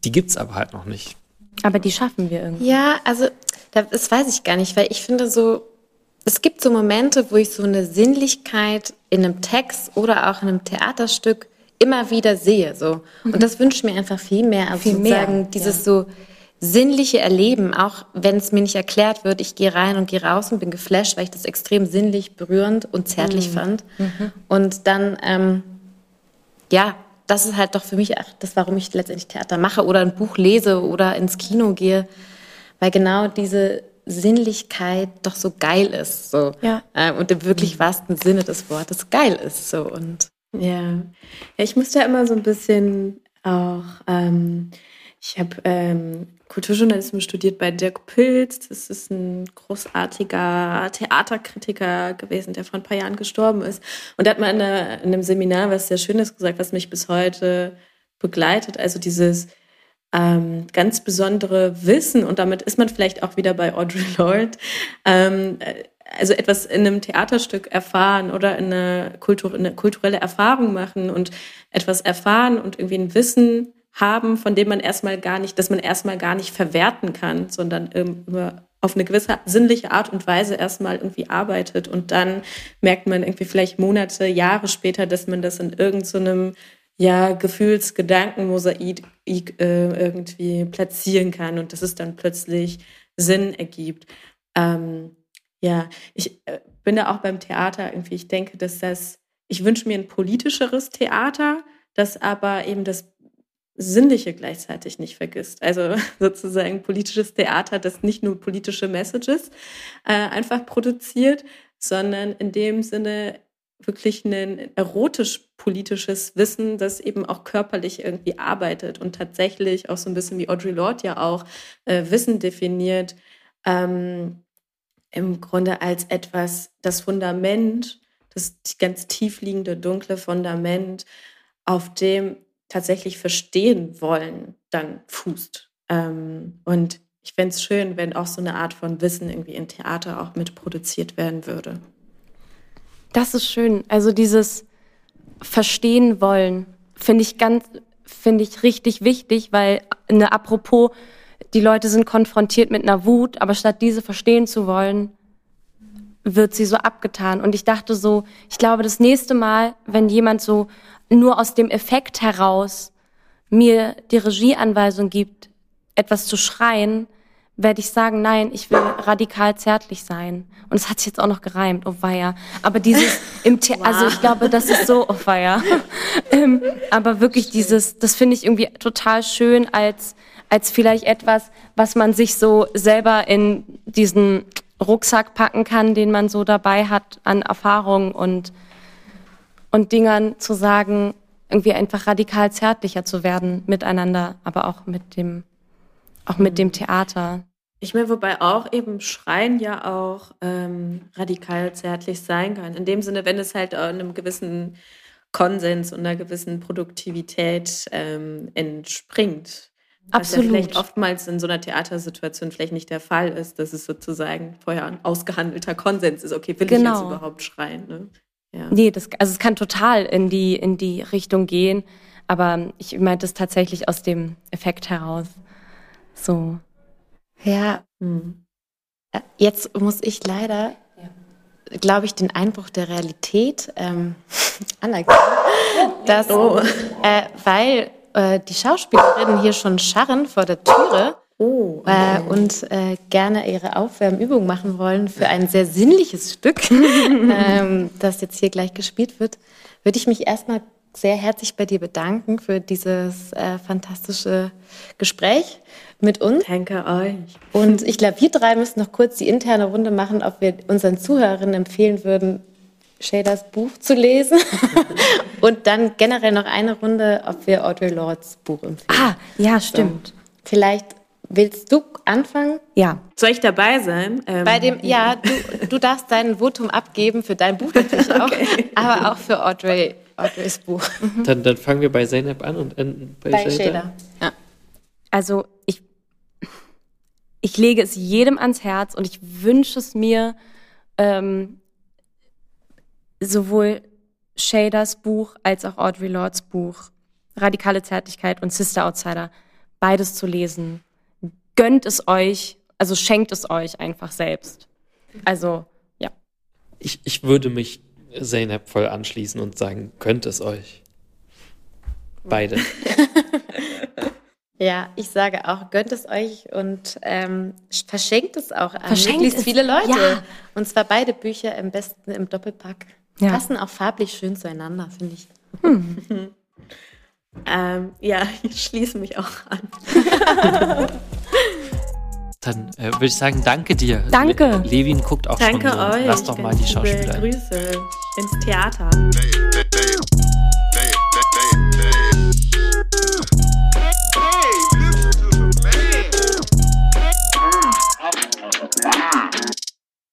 Die gibt's aber halt noch nicht. Aber die schaffen wir irgendwie. Ja, also das weiß ich gar nicht, weil ich finde so, es gibt so Momente, wo ich so eine Sinnlichkeit in einem Text oder auch in einem Theaterstück immer wieder sehe. So. Mhm. Und das wünsche ich mir einfach viel mehr. Also viel sozusagen mehr, dieses ja. so sinnliche Erleben, auch wenn es mir nicht erklärt wird, ich gehe rein und gehe raus und bin geflasht, weil ich das extrem sinnlich, berührend und zärtlich mhm. fand. Mhm. Und dann, ähm, ja, das ist halt doch für mich ach, das, warum ich letztendlich Theater mache oder ein Buch lese oder ins Kino gehe, weil genau diese Sinnlichkeit doch so geil ist. So. Ja. Ähm, und im wirklich wahrsten Sinne des Wortes geil ist. So. Und ja. ja ich musste ja immer so ein bisschen auch, ähm, ich habe ähm, Kulturjournalismus studiert bei Dirk Pilz. Das ist ein großartiger Theaterkritiker gewesen, der vor ein paar Jahren gestorben ist. Und er hat mal in, einer, in einem Seminar was sehr Schönes gesagt, was mich bis heute begleitet. Also dieses ähm, ganz besondere Wissen und damit ist man vielleicht auch wieder bei Audre Lorde. Ähm, also etwas in einem Theaterstück erfahren oder in eine, Kultur, eine kulturelle Erfahrung machen und etwas erfahren und irgendwie ein Wissen haben, von dem man erstmal gar nicht, dass man erstmal gar nicht verwerten kann, sondern immer auf eine gewisse sinnliche Art und Weise erstmal irgendwie arbeitet und dann merkt man irgendwie vielleicht Monate, Jahre später, dass man das in irgendeinem so ja, Gefühlsgedankenmosaik äh, irgendwie platzieren kann und dass es dann plötzlich Sinn ergibt. Ähm, ja, ich äh, bin da auch beim Theater irgendwie, ich denke, dass das, ich wünsche mir ein politischeres Theater, das aber eben das Sinnliche gleichzeitig nicht vergisst. Also sozusagen politisches Theater, das nicht nur politische Messages äh, einfach produziert, sondern in dem Sinne wirklich ein erotisch-politisches Wissen, das eben auch körperlich irgendwie arbeitet und tatsächlich auch so ein bisschen wie Audre Lorde ja auch äh, Wissen definiert, ähm, im Grunde als etwas, das Fundament, das ganz tief liegende, dunkle Fundament, auf dem tatsächlich verstehen wollen, dann fußt. Ähm, und ich fände es schön, wenn auch so eine Art von Wissen irgendwie in Theater auch mitproduziert werden würde. Das ist schön. Also dieses Verstehen wollen finde ich ganz, finde ich richtig wichtig, weil eine apropos, die Leute sind konfrontiert mit einer Wut, aber statt diese verstehen zu wollen, wird sie so abgetan. Und ich dachte so, ich glaube, das nächste Mal, wenn jemand so nur aus dem Effekt heraus mir die Regieanweisung gibt, etwas zu schreien, werde ich sagen, nein, ich will radikal zärtlich sein. Und es hat sich jetzt auch noch gereimt, oh weia. Aber dieses im The wow. also ich glaube, das ist so, oh weia. ähm, aber wirklich dieses, das finde ich irgendwie total schön als, als vielleicht etwas, was man sich so selber in diesen Rucksack packen kann, den man so dabei hat an Erfahrungen und, und Dingern zu sagen, irgendwie einfach radikal zärtlicher zu werden miteinander, aber auch mit dem auch mit dem Theater. Ich meine, wobei auch eben Schreien ja auch ähm, radikal zärtlich sein kann. In dem Sinne, wenn es halt einem gewissen Konsens und einer gewissen Produktivität ähm, entspringt. Was ja vielleicht oftmals in so einer Theatersituation vielleicht nicht der Fall ist, dass es sozusagen vorher ein ausgehandelter Konsens ist. Okay, will genau. ich jetzt genau. überhaupt schreien? Ne? Ja. Nee, das, also es kann total in die, in die Richtung gehen, aber ich meinte es tatsächlich aus dem Effekt heraus. So. Ja. Hm. Äh, jetzt muss ich leider, glaube ich, den Einbruch der Realität ähm, anerkennen, dass, oh. äh, weil äh, die Schauspielerinnen hier schon scharren vor der Türe oh, okay. äh, und äh, gerne ihre Aufwärmübung machen wollen für ein sehr sinnliches Stück, ähm, das jetzt hier gleich gespielt wird, würde ich mich erstmal sehr herzlich bei dir bedanken für dieses äh, fantastische Gespräch mit uns. Danke euch. Und ich glaube, wir drei müssen noch kurz die interne Runde machen, ob wir unseren Zuhörerinnen empfehlen würden, Shaders Buch zu lesen. und dann generell noch eine Runde, ob wir Audrey Lords Buch empfehlen. Ah, ja, stimmt. So, vielleicht willst du anfangen? Ja. Soll ich dabei sein? Ähm, Bei dem, ja, du, du darfst dein Votum abgeben für dein Buch natürlich auch, okay. aber auch für Audrey, Audreys Buch. Mhm. Dann, dann fangen wir bei Zeynep an und enden bei, bei Shader. Ja. Also ich, ich lege es jedem ans Herz und ich wünsche es mir, ähm, sowohl Shaders Buch als auch Audrey Lords Buch, Radikale Zärtlichkeit und Sister Outsider, beides zu lesen. Gönnt es euch, also schenkt es euch einfach selbst. Also, ja. Ich, ich würde mich Zeynep voll anschließen und sagen, gönnt es euch. Beide. Ja, ich sage auch, gönnt es euch und ähm, verschenkt es auch an verschenkt möglichst viele Leute. Ja. Und zwar beide Bücher am besten im Doppelpack. Ja. Passen auch farblich schön zueinander, finde ich. Hm. ähm, ja, ich schließe mich auch an. Dann äh, würde ich sagen, danke dir. Danke. Le Levin guckt auch danke schon. Danke euch. Lass doch mal die Schauspieler. Grüße ins Theater.